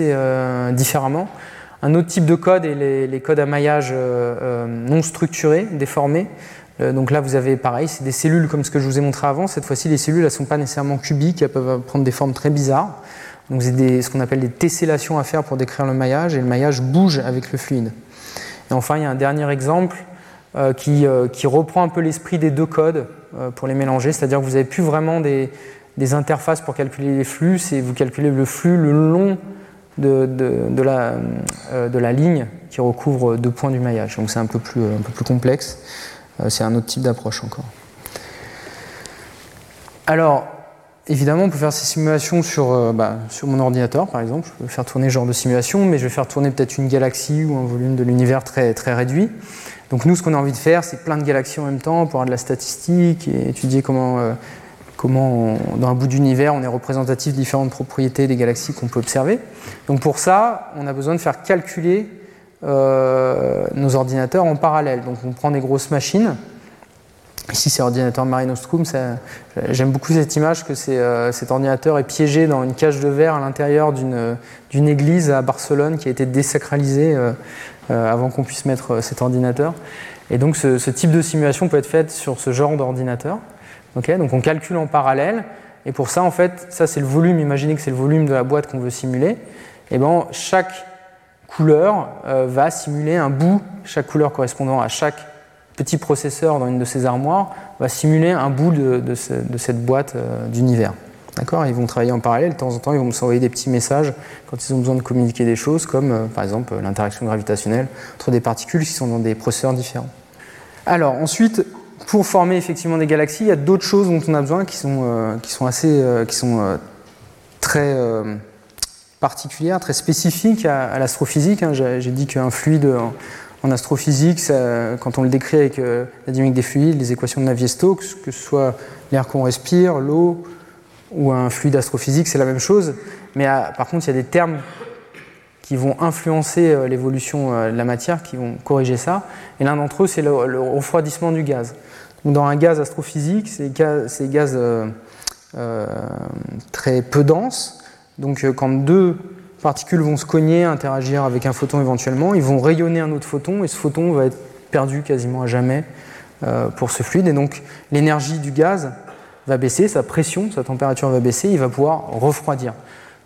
euh, différemment. Un autre type de code est les, les codes à maillage non structurés, déformés. Euh, donc là, vous avez pareil, c'est des cellules comme ce que je vous ai montré avant. Cette fois-ci, les cellules, elles ne sont pas nécessairement cubiques, elles peuvent prendre des formes très bizarres. Donc avez ce qu'on appelle des tessellations à faire pour décrire le maillage, et le maillage bouge avec le fluide. Et enfin, il y a un dernier exemple euh, qui, euh, qui, reprend un peu l'esprit des deux codes pour les mélanger, c'est-à-dire que vous n'avez plus vraiment des, interfaces pour calculer les flux, c'est vous calculez le flux le long de, la, ligne qui recouvre deux points du maillage. Donc c'est un peu plus complexe. Euh, c'est un autre type d'approche encore. Alors, évidemment, on peut faire ces simulations sur, euh, bah, sur mon ordinateur, par exemple. Je peux faire tourner ce genre de simulation, mais je vais faire tourner peut-être une galaxie ou un volume de l'univers très, très réduit. Donc nous, ce qu'on a envie de faire, c'est plein de galaxies en même temps pour avoir de la statistique et étudier comment, euh, comment dans un bout d'univers, on est représentatif de différentes propriétés des galaxies qu'on peut observer. Donc pour ça, on a besoin de faire calculer nos ordinateurs en parallèle. Donc on prend des grosses machines. Ici c'est l'ordinateur Marino J'aime beaucoup cette image que euh, cet ordinateur est piégé dans une cage de verre à l'intérieur d'une église à Barcelone qui a été désacralisée euh, avant qu'on puisse mettre cet ordinateur. Et donc ce, type de simulation peut être faite sur ce genre d'ordinateur. donc on calcule en parallèle. Et pour ça, en fait, ça c'est le volume, imaginez que c'est le volume de la boîte qu'on veut simuler. Et ben, chaque couleur euh, va simuler un bout, chaque couleur correspondant à chaque petit processeur dans une de ces armoires va simuler un bout de, cette boîte euh, d'univers. D'accord? Ils vont travailler en parallèle, de temps en temps ils vont s'envoyer des petits messages quand ils ont besoin de communiquer des choses comme euh, par exemple l'interaction gravitationnelle entre des particules qui sont dans des processeurs différents. Alors ensuite, pour former effectivement des galaxies, il y a d'autres choses dont on a besoin qui sont, qui sont assez qui sont très particulière, très spécifique à, l'astrophysique. Hein. J'ai dit qu'un fluide En astrophysique, quand on le décrit avec la dynamique des fluides, les équations de Navier-Stokes, que ce soit l'air qu'on respire, l'eau ou un fluide astrophysique, c'est la même chose. Mais par contre, il y a des termes qui vont influencer l'évolution de la matière, qui vont corriger ça. Et l'un d'entre eux, c'est le, refroidissement du gaz. dans un gaz astrophysique, c'est gaz euh, très peu dense. Donc euh, quand deux particules vont se cogner, interagir avec un photon éventuellement, ils vont rayonner un autre photon et ce photon va être perdu quasiment à jamais euh, pour ce fluide. Et donc l'énergie du gaz va baisser, sa pression, sa température va baisser, il va pouvoir refroidir.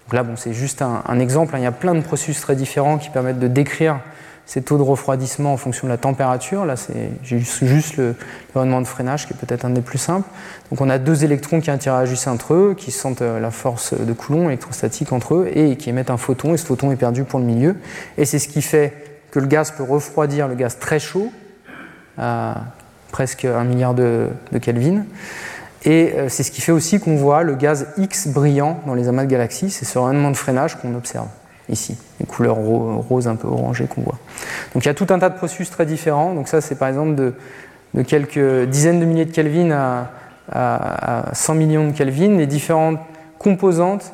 Donc là, bon, c'est juste un, exemple. Hein. Il y a plein de processus très différents qui permettent de décrire ces taux de refroidissement en fonction de la température. Là, c'est juste le rendement de freinage qui est peut-être un des plus simples. Donc, on a deux électrons qui interagissent entre eux, qui sentent euh, la force de Coulomb électrostatique entre eux et qui émettent un photon. Et ce photon est perdu pour le milieu. Et c'est ce qui fait que le gaz peut refroidir le gaz très chaud, à presque un milliard de, Kelvin. Et euh, c'est ce qui fait aussi qu'on voit le gaz X brillant dans les amas de galaxies. C'est ce rendement de freinage qu'on observe ici, les couleurs roses un peu orangées qu'on voit. Donc il y a tout un tas de processus très différents. Donc ça, c'est par exemple de, quelques dizaines de milliers de Kelvin à, 100 millions de Kelvin, les différentes composantes,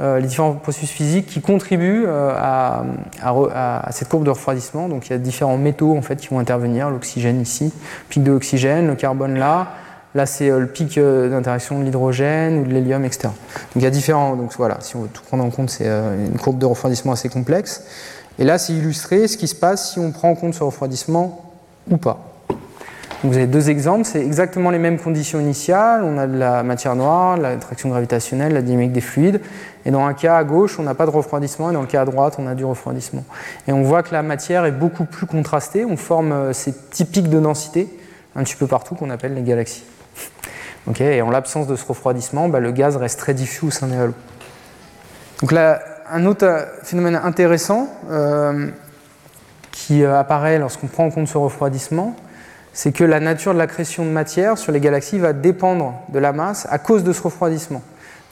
euh, les différents processus physiques qui contribuent euh, à, cette courbe de refroidissement. Donc il y a différents métaux en fait qui vont intervenir, l'oxygène ici, pic de l'oxygène, le carbone là, Là, c'est euh, le pic euh, d'interaction de l'hydrogène ou de l'hélium, etc. Donc il y a différents. Donc voilà, si on veut tout prendre en compte, c'est euh, une courbe de refroidissement assez complexe. Et là, c'est illustré ce qui se passe si on prend en compte ce refroidissement ou pas. Donc vous avez deux exemples, c'est exactement les mêmes conditions initiales. On a de la matière noire, la traction gravitationnelle, la dynamique des fluides. Et dans un cas à gauche, on n'a pas de refroidissement, et dans le cas à droite, on a du refroidissement. Et on voit que la matière est beaucoup plus contrastée. On forme ces typiques de densité un petit peu partout qu'on appelle les galaxies et en l'absence de ce refroidissement, bah, le gaz reste très diffus au sein des halos. Donc là, un autre euh, phénomène intéressant euh, qui euh, apparaît lorsqu'on prend en compte ce refroidissement, c'est que la nature de la création de matière sur les galaxies va dépendre de la masse à cause de ce refroidissement.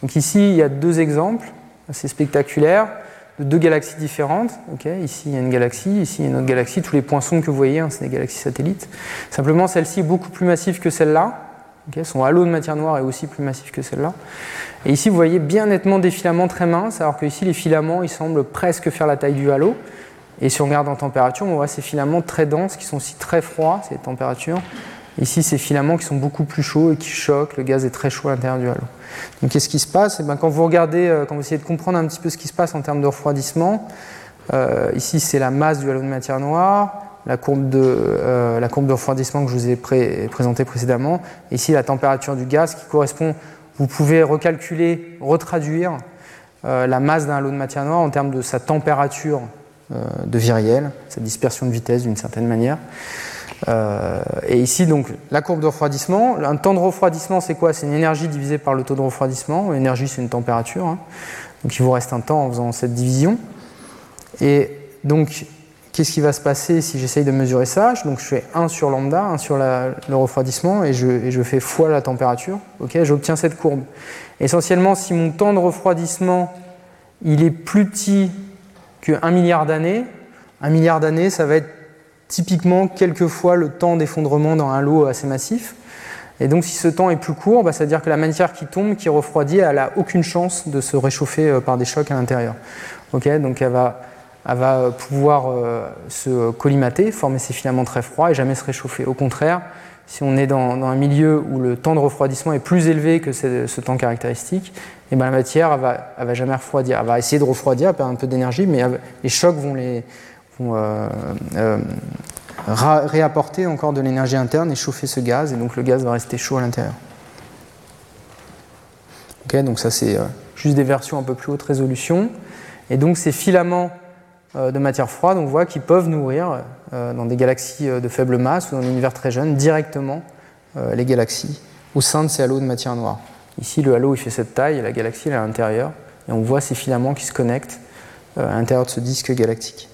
Donc ici, il y a deux exemples assez spectaculaires de deux galaxies différentes. ici, il y a une galaxie, ici, il y a une autre galaxie. Tous les poinçons que vous voyez, hein, c'est des galaxies satellites. Simplement, celle-ci est beaucoup plus massive que celle-là son halo de matière noire est aussi plus massif que celle-là. Et ici, vous voyez bien nettement des filaments très minces, alors que ici, les filaments, ils semblent presque faire la taille du halo. Et si on regarde en température, on voit ces filaments très denses qui sont aussi très froids, ces températures. Ici, ces filaments qui sont beaucoup plus chauds et qui choquent, le gaz est très chaud à l'intérieur du halo. Donc, qu'est-ce qui se passe? Eh bien, Quand vous regardez, euh, quand vous essayez de comprendre un petit peu ce qui se passe en termes de refroidissement, euh, ici, c'est la masse du halo de matière noire la courbe de, euh, la courbe de refroidissement que je vous ai présentée précédemment. Ici, la température du gaz qui correspond, vous pouvez recalculer, retraduire euh, la masse d'un lot de matière noire en termes de sa température euh, de viriel, sa dispersion de vitesse d'une certaine manière. et ici, donc, la courbe de refroidissement. Un temps de refroidissement, c'est quoi? C'est une énergie divisée par le taux de refroidissement. L'énergie, c'est une température. Hein. Donc, il vous reste un temps en faisant cette division. Et donc, Qu'est-ce qui va se passer si j'essaye de mesurer ça? Donc je fais 1 sur lambda, 1 sur le refroidissement, et je, fais fois la température. J'obtiens cette courbe. Essentiellement, si mon temps de refroidissement il est plus petit que 1 milliard d'années, 1 milliard d'années, ça va être typiquement quelques fois le temps d'effondrement dans un lot assez massif. Et donc si ce temps est plus court, bah, ça veut dire que la matière qui tombe, qui refroidit, elle n'a aucune chance de se réchauffer euh, par des chocs à l'intérieur. Donc elle va elle va pouvoir euh, se collimater, former ses filaments très froids et jamais se réchauffer. Au contraire, si on est dans, un milieu où le temps de refroidissement est plus élevé que ce, temps caractéristique, eh ben la matière elle va, va jamais refroidir. Elle va essayer de refroidir, perdre un peu d'énergie, mais les chocs vont, les, euh, euh, réapporter encore de l'énergie interne et chauffer ce gaz, et donc le gaz va rester chaud à l'intérieur. Donc ça c'est juste des versions un peu plus haute résolution. Et donc ces filaments euh, de matière froide, on voit qu'ils peuvent nourrir euh, dans des galaxies euh, de faible masse ou dans l'univers très jeune directement les galaxies au sein de ces halos de matière noire. Ici, le halo il fait cette taille et la galaxie est à l'intérieur, et on voit ces filaments qui se connectent à l'intérieur de ce disque galactique.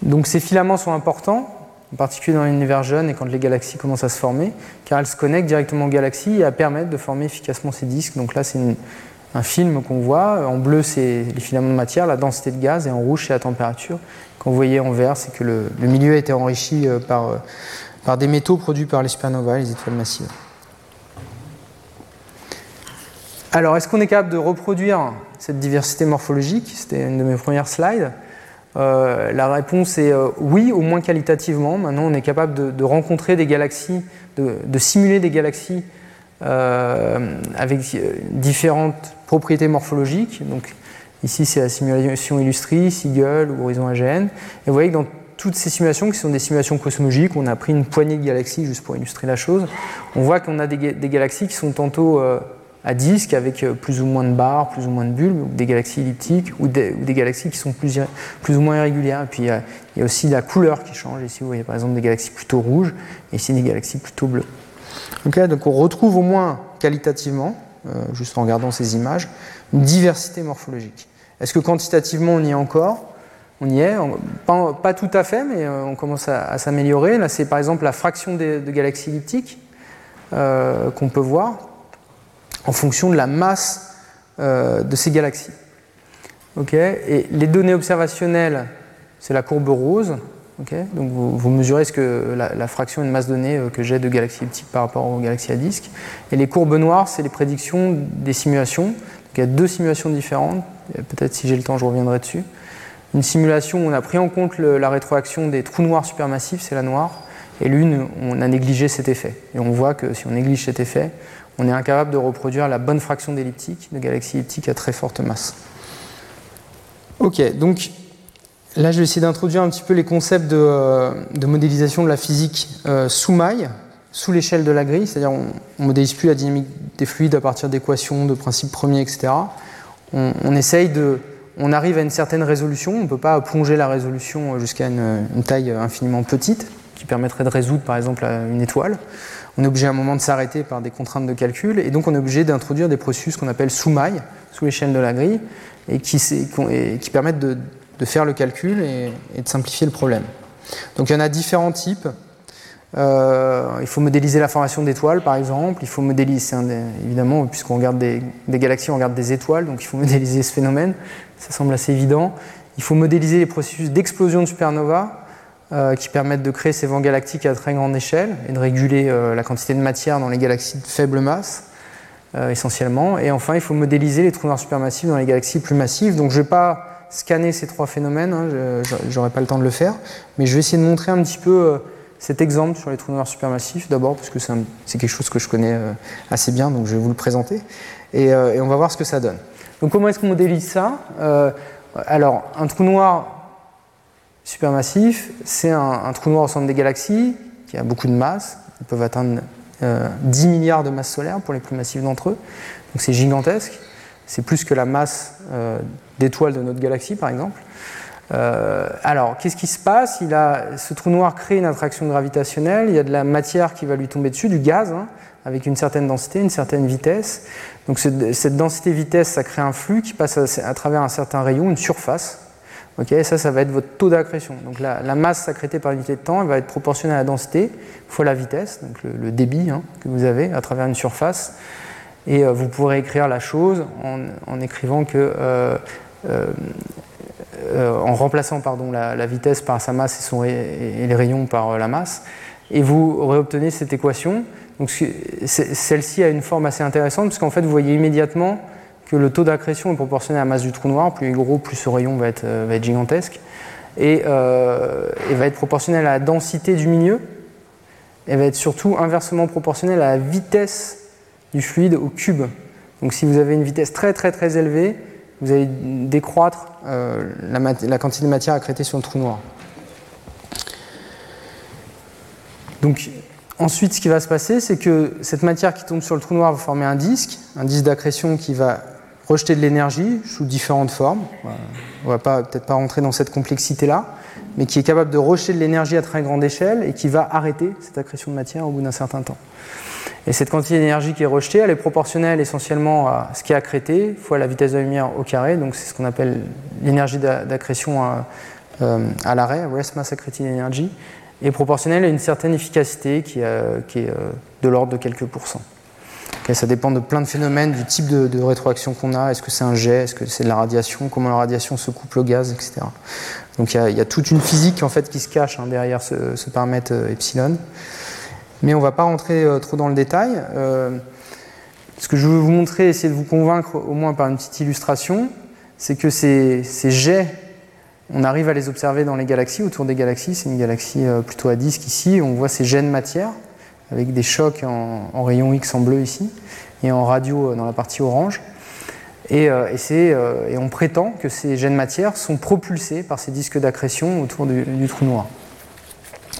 Donc ces filaments sont importants, en particulier dans l'univers jeune et quand les galaxies commencent à se former, car elles se connectent directement aux galaxies et à permettre de former efficacement ces disques. Donc là, c'est une, un film qu'on voit. En bleu, c'est les filaments de matière, la densité de gaz, et en rouge, c'est la température. Quand vous voyez en vert, c'est que le, milieu a été enrichi euh, par, euh, par des métaux produits par les supernovas, les étoiles massives. Alors, est-ce qu'on est capable de reproduire cette diversité morphologique? C'était une de mes premières slides. Euh, la réponse est oui, au moins qualitativement. Maintenant, on est capable de, rencontrer des galaxies, de, simuler des galaxies avec différentes propriétés morphologiques. Donc, ici, c'est la simulation illustrée, Siegel ou Horizon AGN. Et vous voyez que dans toutes ces simulations, qui sont des simulations cosmologiques, on a pris une poignée de galaxies juste pour illustrer la chose. On voit qu'on a des, galaxies qui sont tantôt euh, à disque avec euh, plus ou moins de barres, plus ou moins de bulbes, ou des galaxies elliptiques, ou des, galaxies qui sont plus, ou moins irrégulières. Et puis il y, a, aussi la couleur qui change. Ici, vous voyez par exemple des galaxies plutôt rouges, et ici des galaxies plutôt bleues donc on retrouve au moins qualitativement, juste en regardant ces images, une diversité morphologique. Est-ce que quantitativement on y est encore? On y est, pas, tout à fait, mais euh, on commence à, s'améliorer. Là, c'est par exemple la fraction de, galaxies elliptiques euh, qu'on peut voir en fonction de la masse de ces galaxies. Et les données observationnelles, c'est la courbe rose. Donc vous, mesurez ce que la, fraction et une masse donnée euh, que j'ai de galaxies elliptiques par rapport aux galaxies à disque. Et les courbes noires, c'est les prédictions des simulations. il y a deux simulations différentes. Peut-être si j'ai le temps, je reviendrai dessus. Une simulation où on a pris en compte la rétroaction des trous noirs supermassifs, c'est la noire. Et l'une, on a négligé cet effet. Et on voit que si on néglige cet effet, on est incapable de reproduire la bonne fraction d'elliptiques, de galaxies elliptiques à très forte masse. Ok, donc Là, je vais essayer d'introduire un petit peu les concepts de, euh, modélisation de la physique euh, sous maille, sous l'échelle de la grille, c'est-à-dire on ne modélise plus la dynamique des fluides à partir d'équations, de principes premiers, etc. On, essaye de, on arrive à une certaine résolution, on ne peut pas plonger la résolution jusqu'à une, taille infiniment petite, qui permettrait de résoudre par exemple une étoile. On est obligé à un moment de s'arrêter par des contraintes de calcul, et donc on est obligé d'introduire des processus qu'on appelle sous maille, sous l'échelle de la grille, et qui, et qui permettent de de faire le calcul et, de simplifier le problème. Donc il y en a différents types. Euh, il faut modéliser la formation d'étoiles, par exemple. Il faut modéliser, évidemment, puisqu'on regarde des, galaxies, on regarde des étoiles, donc il faut <laughs> modéliser ce phénomène. Ça semble assez évident. Il faut modéliser les processus d'explosion de supernova euh, qui permettent de créer ces vents galactiques à très grande échelle et de réguler euh, la quantité de matière dans les galaxies de faible masse, essentiellement. Et enfin, il faut modéliser les trous noirs supermassifs dans les galaxies plus massives. Donc je ne vais pas scanner ces trois phénomènes, hein, je n'aurai pas le temps de le faire, mais je vais essayer de montrer un petit peu euh, cet exemple sur les trous noirs supermassifs d'abord, parce que c'est quelque chose que je connais euh, assez bien, donc je vais vous le présenter, euh, et, on va voir ce que ça donne. Donc comment est-ce qu'on modélise ça Alors, un trou noir supermassif, c'est un, trou noir au centre des galaxies, qui a beaucoup de masse, ils peuvent atteindre 10 milliards de masses solaires pour les plus massifs d'entre eux, donc c'est gigantesque c'est plus que la masse euh, d'étoiles de notre galaxie, par exemple. Euh, alors, qu'est-ce qui se passe? Il a, Ce trou noir crée une attraction gravitationnelle, il y a de la matière qui va lui tomber dessus, du gaz, hein, avec une certaine densité, une certaine vitesse. Donc cette densité-vitesse, ça crée un flux qui passe à, travers un certain rayon, une surface. Ça, ça va être votre taux d'accrétion. Donc la, masse accrétée par unité de temps elle va être proportionnelle à la densité fois la vitesse, donc le, débit hein, que vous avez à travers une surface. Et euh, vous pourrez écrire la chose en, écrivant que, euh, euh, en remplaçant pardon, la, vitesse par sa masse et, les rayons par la masse, et vous réobtenez cette équation. Donc celle-ci a une forme assez intéressante parce fait vous voyez immédiatement que le taux d'accrétion est proportionnel à la masse du trou noir. Plus il est gros, plus ce rayon va être, va être gigantesque. Et, et, va être proportionnel à la densité du milieu. Et va être surtout inversement proportionnel à la vitesse du fluide au cube. Donc si vous avez une vitesse très très très élevée, vous allez décroître euh, la, quantité de matière accrétée sur le trou noir. Donc ensuite ce qui va se passer, c'est que cette matière qui tombe sur le trou noir va former un disque, un disque d'accrétion qui va rejeter de l'énergie sous différentes formes. On ne va peut-être pas rentrer dans cette complexité-là, mais qui est capable de rejeter de l'énergie à très grande échelle et qui va arrêter cette accrétion de matière au bout d'un certain temps. Et cette quantité d'énergie qui est rejetée, elle est proportionnelle essentiellement à ce qui est accrété fois la vitesse de la lumière au carré. Donc c'est ce qu'on appelle l'énergie d'accrétion à, euh, à l'arrêt, rest mass accreted energy, et proportionnelle à une certaine efficacité qui, est euh, de l'ordre de quelques pourcents. ça dépend de plein de phénomènes, du type de, rétroaction qu'on a. Est-ce que c'est un jet? Est-ce que c'est de la radiation? Comment la radiation se couple au gaz, etc. Donc il y, a toute une physique en fait qui se cache hein, derrière ce, paramètre euh, epsilon. Mais on ne va pas rentrer euh, trop dans le détail. Euh, ce que je veux vous montrer, essayer de vous convaincre au moins par une petite illustration, c'est que ces, jets, on arrive à les observer dans les galaxies, autour des galaxies. C'est une galaxie plutôt à disque ici. On voit ces jets de matière avec des chocs en, rayon X en bleu ici et en radio dans la partie orange. Et, euh, euh, on prétend que ces gènes matière sont propulsés par ces disques d'accrétion autour du, trou noir.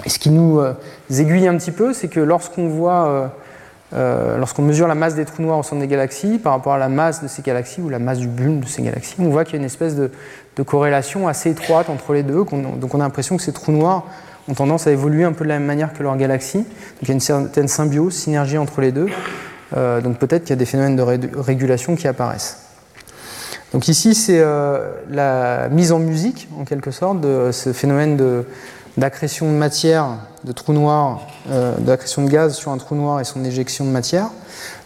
Et ce qui nous euh, aiguille un petit peu, c'est que lorsqu'on voit, lorsqu'on mesure la masse des trous noirs au centre des galaxies par rapport à la masse de ces galaxies ou la masse du bulbe de ces galaxies, on voit qu'il y a une espèce de, corrélation assez étroite entre les deux. Donc on a l'impression que ces trous noirs ont tendance à évoluer un peu de la même manière que leurs galaxies. Donc il y a une certaine symbiose, synergie entre les deux. donc peut-être qu'il y a des phénomènes de régulation qui apparaissent. Donc ici, c'est euh, la mise en musique, en quelque sorte, de ce phénomène d'accrétion de, matière, de trou noir, euh, d'accrétion de gaz sur un trou noir et son éjection de matière.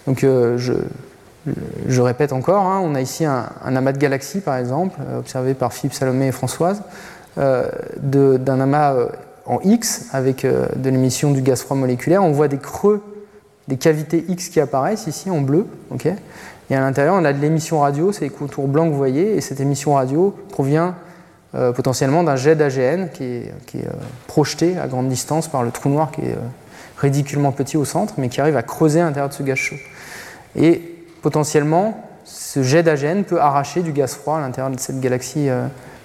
Donc euh, je, répète encore, hein, on a ici un, amas de galaxies, par exemple, observé par Philippe Salomé et Françoise, d'un amas en X avec de l'émission du gaz froid moléculaire. On voit des creux, des cavités X qui apparaissent ici en bleu. ok? Et à l'intérieur, on a de l'émission radio, c'est les contours blancs que vous voyez, et cette émission radio provient euh, potentiellement d'un jet d'AGN qui est, euh, projeté à grande distance par le trou noir qui est euh, ridiculement petit au centre, mais qui arrive à creuser à l'intérieur de ce gaz chaud. Et potentiellement, ce jet d'AGN peut arracher du gaz froid à l'intérieur de cette galaxie,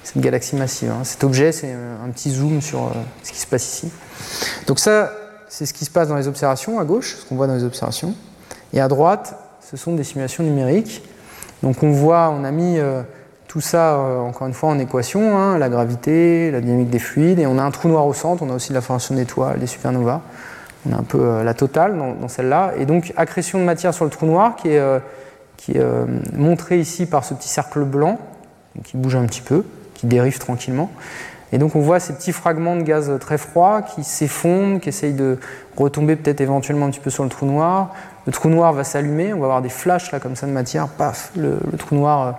cette galaxie massive. Hein. Cet objet, c'est un petit zoom sur ce qui se passe ici. Donc ça, c'est ce qui se passe dans les observations à gauche, ce qu'on voit dans les observations. Et à droite, ce sont des simulations numériques. Donc on voit, on a mis tout ça euh, encore une fois en équation, hein, la gravité, la dynamique des fluides, et on a un trou noir au centre, on a aussi la formation d'étoiles, des supernovas. On a un peu euh, la totale dans, celle-là. Et donc accrétion de matière sur le trou noir qui est, qui est montré ici par ce petit cercle blanc, qui bouge un petit peu, qui dérive tranquillement. Et donc on voit ces petits fragments de gaz très froid qui s'effondrent, qui essayent de retomber peut-être éventuellement un petit peu sur le trou noir. Le trou noir va s'allumer, on va avoir des flashs là comme ça de matière, paf, le, trou noir euh,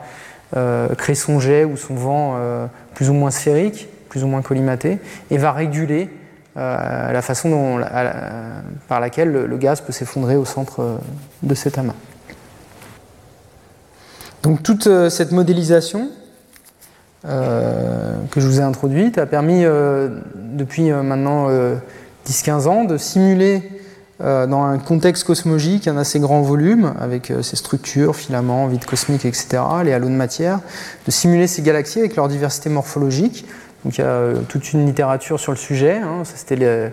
crée son jet ou son vent euh, plus ou moins sphérique, plus ou moins collimaté, et va réguler euh, la façon dont, par laquelle le, gaz peut s'effondrer au centre de cet amas. Donc toute cette modélisation que je vous ai introduite a permis depuis maintenant 10-15 ans de simuler euh, dans un contexte cosmologique, un assez grand volume, avec euh, ses structures, filaments, vide cosmique, etc., les halos de matière, de simuler ces galaxies avec leur diversité morphologique. Donc il y a euh, toute une littérature sur le sujet. Hein. C'était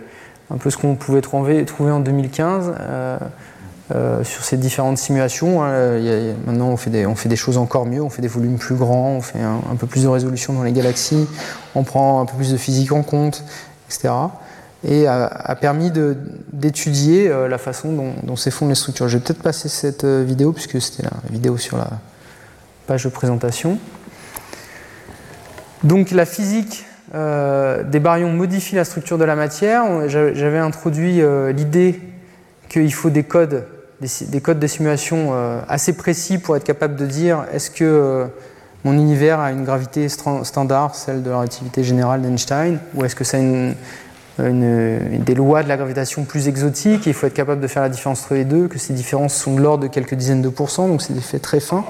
un peu ce qu'on pouvait trouver, en 2015. sur ces différentes simulations. Maintenant, on fait, des, choses encore mieux, on fait des volumes plus grands, on fait un, peu plus de résolution dans les galaxies, on prend un peu plus de physique en compte, etc et a, permis d'étudier euh, la façon dont, dont s'effondrent les structures. Je vais peut-être passer cette euh, vidéo puisque c'était la vidéo sur la page de présentation. Donc la physique euh, des baryons modifie la structure de la matière. J'avais introduit l'idée qu'il faut des codes, des, codes de simulation assez précis pour être capable de dire est-ce que mon univers a une gravité standard, celle de la relativité générale d'Einstein, ou est-ce que ça a une des lois de la gravitation plus exotiques, il faut être capable de faire la différence entre les deux, que ces différences sont de l'ordre de quelques dizaines de pourcents, donc c'est des faits très fins.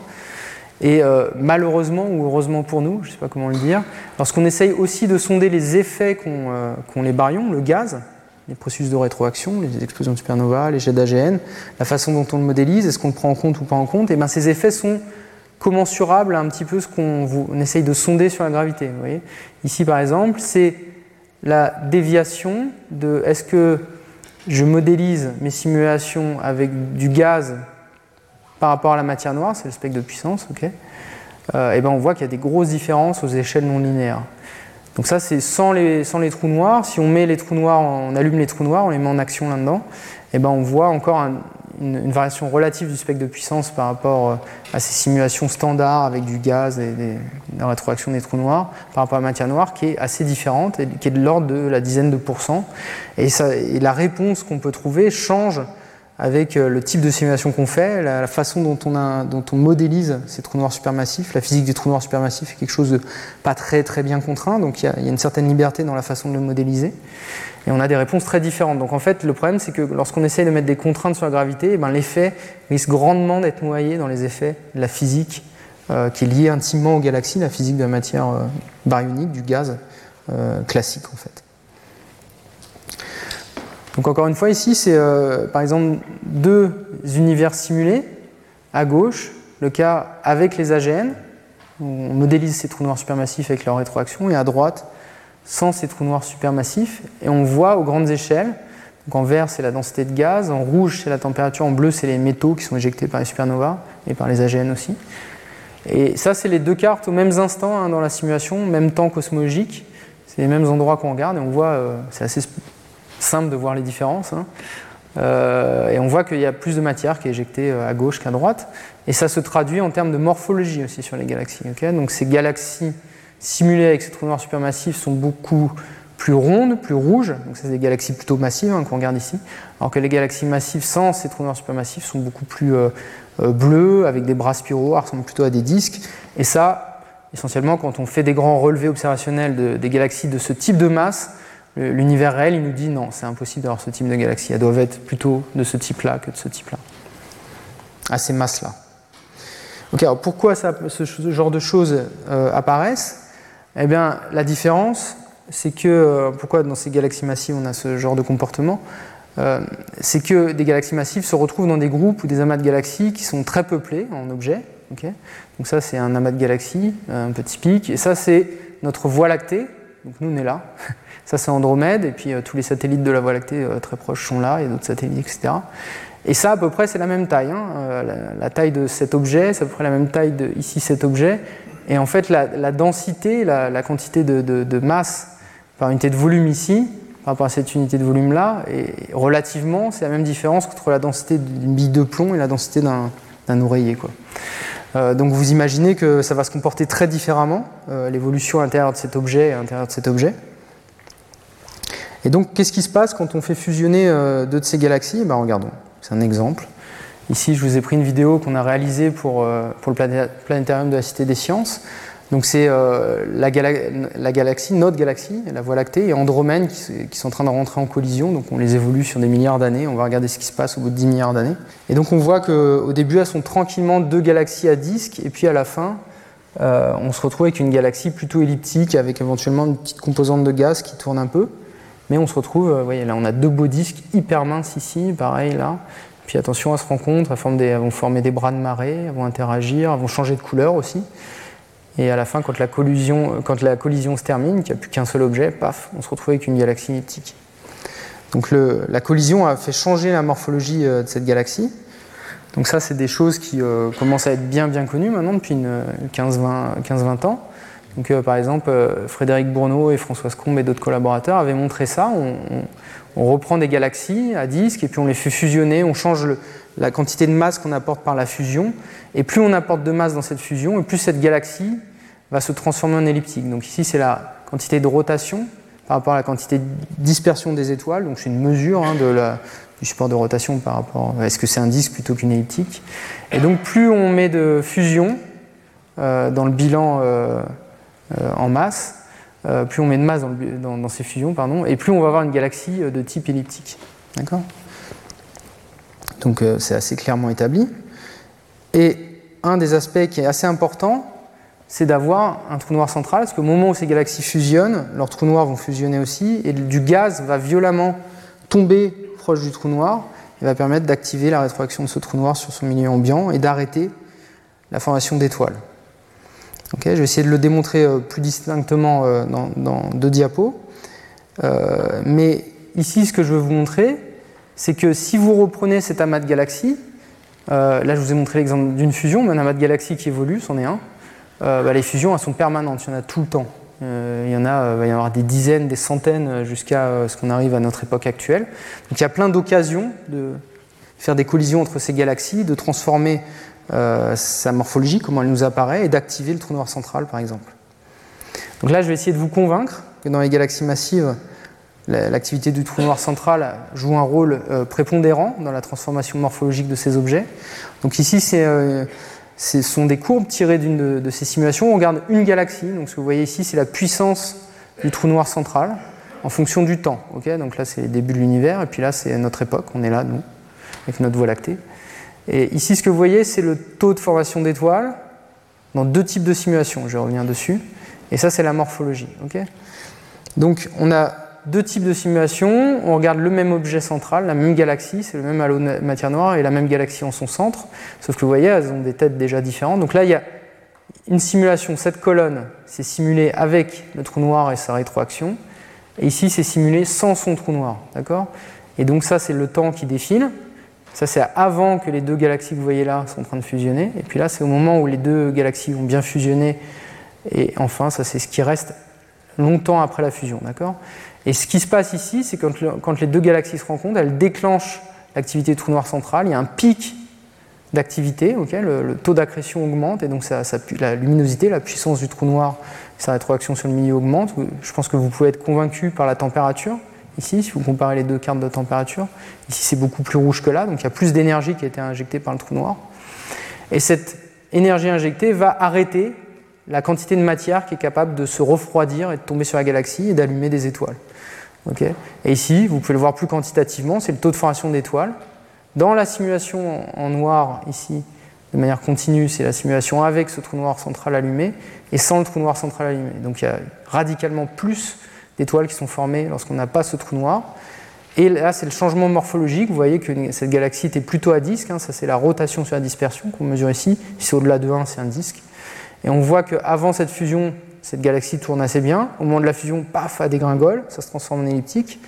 Et euh, malheureusement ou heureusement pour nous, je ne sais pas comment le dire, lorsqu'on essaye aussi de sonder les effets qu'ont euh, les baryons, le gaz, les processus de rétroaction, les explosions de supernova, les jets d'AGN, la façon dont on le modélise, est-ce qu'on le prend en compte ou pas en compte, et bien ces effets sont commensurables à un petit peu ce qu'on essaye de sonder sur la gravité. Ici par exemple, c'est la déviation de est-ce que je modélise mes simulations avec du gaz par rapport à la matière noire, c'est le spectre de puissance, ok euh, et ben on voit qu'il y a des grosses différences aux échelles non linéaires. Donc ça c'est sans les, trous noirs. Si on met les trous noirs, on allume les trous noirs, on les met en action là-dedans, et ben on voit encore un, une, variation relative du spectre de puissance par rapport euh, à ces simulations standards avec du gaz et des, la rétroaction des trous noirs, par rapport à la matière noire, qui est assez différente, et qui est de l'ordre de la dizaine de pourcents. Et, ça, et la réponse qu'on peut trouver change avec euh, le type de simulation qu'on fait, la, façon dont on, modélise ces trous noirs supermassifs. La physique des trous noirs supermassifs est quelque chose de pas très très bien contraint, donc il y, a, une certaine liberté dans la façon de le modéliser. Et on a des réponses très différentes. Donc en fait, le problème, c'est que lorsqu'on essaye de mettre des contraintes sur la gravité, eh ben, l'effet risque grandement d'être noyé dans les effets de la physique euh, qui est liée intimement aux galaxies, la physique de la matière euh, baryonique, du gaz classique en fait. Donc encore une fois, ici, c'est euh, par exemple deux univers simulés. À gauche, le cas avec les AGN, on modélise ces trous noirs supermassifs avec leur rétroaction, et à droite, sans ces trous noirs supermassifs, et on voit aux grandes échelles, donc en vert c'est la densité de gaz, en rouge c'est la température, en bleu c'est les métaux qui sont éjectés par les supernovas et par les AGN aussi. Et ça c'est les deux cartes aux mêmes instants hein, dans la simulation, même temps cosmologique, c'est les mêmes endroits qu'on regarde, et on voit, euh, c'est assez simple de voir les différences. Hein. Euh, et on voit qu'il y a plus de matière qui est éjectée euh, à gauche qu'à droite. Et ça se traduit en termes de morphologie aussi sur les galaxies. Donc ces galaxies simulées avec ces trous noirs supermassifs sont beaucoup plus rondes, plus rouges. Donc c'est des galaxies plutôt massives hein, qu'on regarde ici. Alors que les galaxies massives sans ces trous noirs supermassifs sont beaucoup plus euh, bleues, avec des bras spiraux, ressemblent plutôt à des disques. Et ça, essentiellement, quand on fait des grands relevés observationnels des galaxies de ce type de masse, L'univers réel, il nous dit non, c'est impossible d'avoir ce type de galaxie. Elles doivent être plutôt de ce type-là que de ce type-là. À ces masses-là. alors pourquoi ce genre de choses euh, apparaissent? Eh bien, la différence, c'est que, euh, pourquoi dans ces galaxies massives on a ce genre de comportement? Euh, C'est que des galaxies massives se retrouvent dans des groupes ou des amas de galaxies qui sont très peuplés en objets. Donc ça, c'est un amas de galaxies, un peu typique. Et ça, c'est notre Voie lactée. Donc nous, on est là. <laughs> Ça, c'est Andromède, et puis euh, tous les satellites de la Voie lactée euh, très proches sont là, et d'autres satellites, etc. Et ça, à peu près, c'est la même taille. Hein. Euh, la, taille de cet objet, c'est à peu près la même taille de ici cet objet. Et en fait, la, densité, la, quantité de, masse par unité de volume ici, par rapport à cette unité de volume-là, et relativement, c'est la même différence entre la densité d'une bille de plomb et la densité d'un oreiller. Quoi. Donc vous imaginez que ça va se comporter très différemment, l'évolution à l'intérieur de cet objet et à l'intérieur de cet objet. Et donc, qu'est-ce qui se passe quand on fait fusionner euh, deux de ces galaxies? Ben, Regardons, c'est un exemple. Ici, je vous ai pris une vidéo qu'on a réalisée pour, euh, pour le planétarium de la Cité des Sciences. Donc, c'est euh, la, galaxie, notre galaxie, la Voie lactée, et Andromède qui, sont en train de rentrer en collision. Donc, on les évolue sur des milliards d'années. On va regarder ce qui se passe au bout de 10 milliards d'années. Et donc, on voit qu'au début, elles sont tranquillement deux galaxies à disque, et puis à la fin, on se retrouve avec une galaxie plutôt elliptique, avec éventuellement une petite composante de gaz qui tourne un peu. Mais on se retrouve, vous voyez là, on a deux beaux disques hyper minces ici, pareil là. Puis attention, elles se rencontrent, elles, des, vont former des bras de marée, elles vont interagir, elles vont changer de couleur aussi. Et à la fin, quand la collision, se termine, qu'il n'y a plus qu'un seul objet, paf, on se retrouve avec une galaxie elliptique. Donc le, la collision a fait changer la morphologie euh, de cette galaxie. Donc ça, c'est des choses qui euh, commencent à être bien bien connues maintenant depuis 15-20 ans. Donc, euh, par exemple, euh, Frédéric Bourneau et Françoise Combe et d'autres collaborateurs avaient montré ça. On, reprend des galaxies à disque et puis on les fait fusionner, on change la quantité de masse qu'on apporte par la fusion. Et plus on apporte de masse dans cette fusion, et plus cette galaxie va se transformer en elliptique. Donc ici, c'est la quantité de rotation par rapport à la quantité de dispersion des étoiles. Donc c'est une mesure hein, de la, du support de rotation par rapport à est-ce que c'est un disque plutôt qu'une elliptique. Et donc plus on met de fusion euh, dans le bilan euh, en masse, euh, plus on met de masse dans, ces fusions, pardon, et plus on va avoir une galaxie euh, de type elliptique. D'accord? Donc c'est assez clairement établi. Et un des aspects qui est assez important, c'est d'avoir un trou noir central, parce qu'au moment où ces galaxies fusionnent, leurs trous noirs vont fusionner aussi, et du gaz va violemment tomber proche du trou noir, et va permettre d'activer la rétroaction de ce trou noir sur son milieu ambiant et d'arrêter la formation d'étoiles je vais essayer de le démontrer euh, plus distinctement euh, dans, deux diapos. Euh, mais ici, ce que je veux vous montrer, c'est que si vous reprenez cet amas de galaxies, là je vous ai montré l'exemple d'une fusion, mais un amas de galaxies qui évolue, c'en est un, bah, les fusions elles sont permanentes, il y en a tout le temps. il y en a, va y en avoir des dizaines, des centaines jusqu'à ce qu'on arrive à notre époque actuelle. Donc il y a plein d'occasions de faire des collisions entre ces galaxies, de transformer euh, sa morphologie, comment elle nous apparaît, et d'activer le trou noir central, par exemple. Donc là, je vais essayer de vous convaincre que dans les galaxies massives, l'activité du trou noir central joue un rôle prépondérant dans la transformation morphologique de ces objets. Donc ici, ce sont des courbes tirées d'une de, ces simulations. On regarde une galaxie. Donc ce que vous voyez ici, c'est la puissance du trou noir central en fonction du temps. donc là, c'est les débuts de l'univers, et puis là, c'est notre époque. On est là, nous, avec notre Voie lactée. Et ici, ce que vous voyez, c'est le taux de formation d'étoiles dans deux types de simulations. Je reviens dessus. Et ça, c'est la morphologie. Donc, on a deux types de simulations. On regarde le même objet central, la même galaxie, c'est le même halo de matière noire et la même galaxie en son centre. Sauf que vous voyez, elles ont des têtes déjà différentes. Donc là, il y a une simulation, cette colonne, c'est simulé avec le trou noir et sa rétroaction. Et ici, c'est simulé sans son trou noir. D'accord? Et donc, ça, c'est le temps qui défile. Ça, c'est avant que les deux galaxies que vous voyez là sont en train de fusionner. Et puis là, c'est au moment où les deux galaxies vont bien fusionner. Et enfin, ça, c'est ce qui reste longtemps après la fusion. D'accord? Et ce qui se passe ici, c'est quand, quand les deux galaxies se rencontrent, elles déclenchent l'activité trou noir central. Il y a un pic d'activité, le, taux d'accrétion augmente et donc la luminosité, la puissance du trou noir, sa rétroaction sur le milieu augmente. Je pense que vous pouvez être convaincu par la température. Ici, si vous comparez les deux cartes de température, ici c'est beaucoup plus rouge que là, donc il y a plus d'énergie qui a été injectée par le trou noir. Et cette énergie injectée va arrêter la quantité de matière qui est capable de se refroidir et de tomber sur la galaxie et d'allumer des étoiles. Et ici, vous pouvez le voir plus quantitativement, c'est le taux de formation d'étoiles. Dans la simulation en noir, ici, de manière continue, c'est la simulation avec ce trou noir central allumé et sans le trou noir central allumé. Donc il y a radicalement plus d'étoiles qui sont formées lorsqu'on n'a pas ce trou noir. Et là, c'est le changement morphologique. Vous voyez que cette galaxie était plutôt à disque. Hein. ça, c'est la rotation sur la dispersion qu'on mesure ici. Si au-delà de 1, c'est un disque. Et on voit qu'avant cette fusion, cette galaxie tourne assez bien. Au moment de la fusion, paf, elle dégringole, ça se transforme en elliptique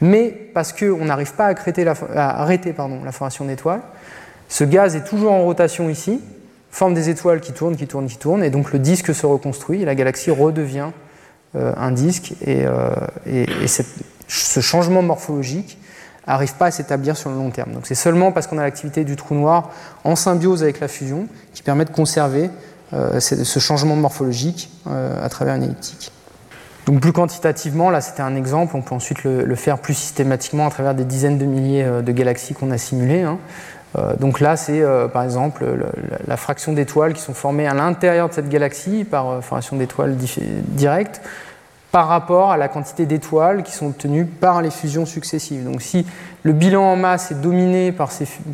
mais parce qu'on n'arrive pas à, arrêter la formation d'étoiles, ce gaz est toujours en rotation ici, forme des étoiles qui tournent, qui tournent, qui tournent, et donc le disque se reconstruit, et la galaxie redevient euh, un disque, et, euh, ce changement morphologique n'arrive pas à s'établir sur le long terme. Donc c'est seulement parce qu'on a l'activité du trou noir en symbiose avec la fusion qui permet de conserver ce changement morphologique à travers une elliptique. Donc plus quantitativement, là c'était un exemple, on peut ensuite le, faire plus systématiquement à travers des dizaines de milliers euh, de galaxies qu'on a simulées. Hein. Euh, donc là c'est euh, par exemple la, fraction d'étoiles qui sont formées à l'intérieur de cette galaxie par formation d'étoiles directes par rapport à la quantité d'étoiles qui sont obtenues par les fusions successives. Donc si le bilan en masse est dominé par,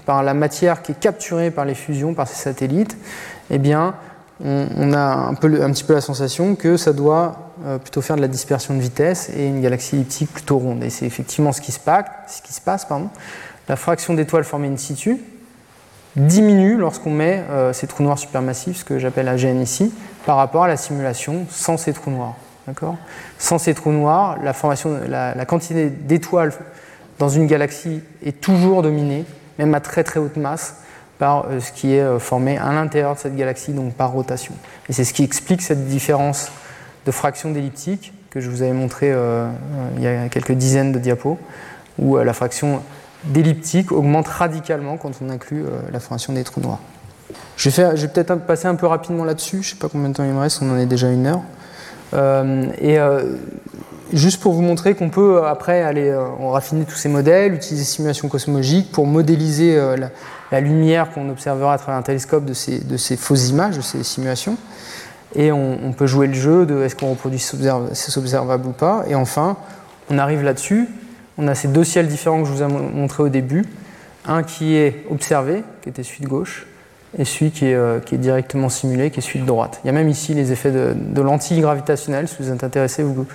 par la matière qui est capturée par les fusions, par ces satellites, eh bien on, a un, petit peu la sensation que ça doit euh, plutôt faire de la dispersion de vitesse et une galaxie elliptique plutôt ronde. Et c'est effectivement ce qui se passe. Ce qui se passe. La fraction d'étoiles formée in situ diminue lorsqu'on met euh, ces trous noirs supermassifs, ce que j'appelle AGN ici, par rapport à la simulation sans ces trous noirs. Sans ces trous noirs, la, formation, la quantité d'étoiles dans une galaxie est toujours dominée, même à très très haute masse, par euh, ce qui est euh, formé à l'intérieur de cette galaxie, donc par rotation. Et c'est ce qui explique cette différence de fraction d'elliptique que je vous avais montré euh, il y a quelques dizaines de diapos, où la fraction d'elliptique augmente radicalement quand on inclut la formation des trous noirs. Je vais, peut-être passer un peu rapidement là-dessus, je ne sais pas combien de temps il me reste, on en est déjà une heure. et juste pour vous montrer qu'on peut après aller raffiner tous ces modèles, utiliser simulation cosmologique pour modéliser la, la lumière qu'on observera à travers un télescope de ces, de ces fausses images, de ces simulations. Et on, peut jouer le jeu de est-ce qu'on reproduit c'est observable ou pas. Et enfin, on arrive là-dessus. On a ces deux ciels différents que je vous ai montré au début. Un qui est observé, qui était celui de gauche, et celui qui est, euh, qui est, directement simulé, qui est celui de droite. Il y a même ici les effets de, de lentilles. Si vous êtes intéressé, vous,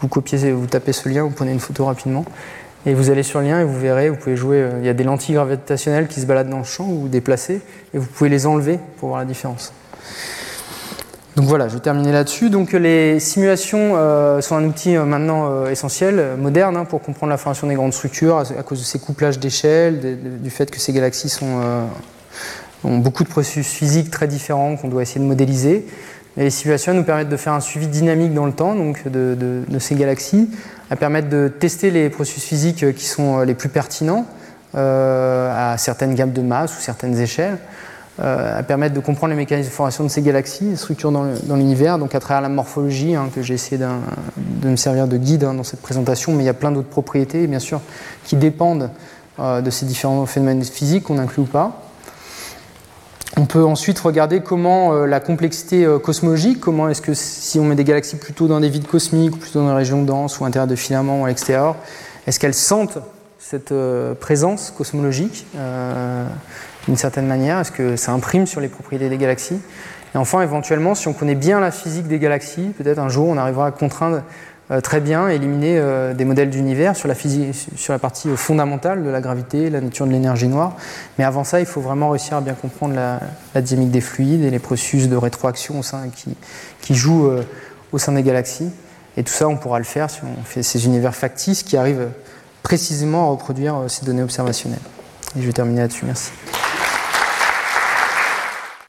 vous copiez, vous tapez ce lien, vous prenez une photo rapidement. Et vous allez sur le lien et vous verrez, vous pouvez jouer, euh, il y a des lentilles gravitationnelles qui se baladent dans le champ ou déplacées, et vous pouvez les enlever pour voir la différence. Donc voilà, je vais terminer là-dessus. Donc les simulations euh, sont un outil euh, maintenant essentiel, moderne, hein, pour comprendre la formation des grandes structures à, cause de ces couplages d'échelle, du fait que ces galaxies ont beaucoup de processus physiques très différents qu'on doit essayer de modéliser. Et les simulations nous permettent de faire un suivi dynamique dans le temps donc de ces galaxies, à permettre de tester les processus physiques qui sont euh, les plus pertinents euh, à certaines gammes de masse ou certaines échelles. euh, à permettre de comprendre les mécanismes de formation de ces galaxies, les structures dans l'univers, donc à travers la morphologie, hein, que j'ai essayé de me servir de guide hein, dans cette présentation, mais il y a plein d'autres propriétés, bien sûr, qui dépendent euh, de ces différents phénomènes physiques qu'on inclut ou pas. On peut ensuite regarder comment euh, la complexité cosmologique, comment est-ce que si on met des galaxies plutôt dans des vides cosmiques, plutôt dans des régions denses ou à l'intérieur de filaments ou à l'extérieur, est-ce qu'elles sentent cette présence cosmologique d'une certaine manière? Est-ce que ça imprime sur les propriétés des galaxies? Et enfin, éventuellement, si on connaît bien la physique des galaxies, peut-être un jour on arrivera à contraindre euh, très bien, éliminer euh, des modèles d'univers sur, la partie euh, fondamentale de la gravité, la nature de l'énergie noire. Mais avant ça, il faut vraiment réussir à bien comprendre la, dynamique des fluides et les processus de rétroaction qui, qui jouent au sein des galaxies. Et tout ça, on pourra le faire si on fait ces univers factices qui arrivent précisément à reproduire ces données observationnelles. Et je vais terminer là-dessus. Merci.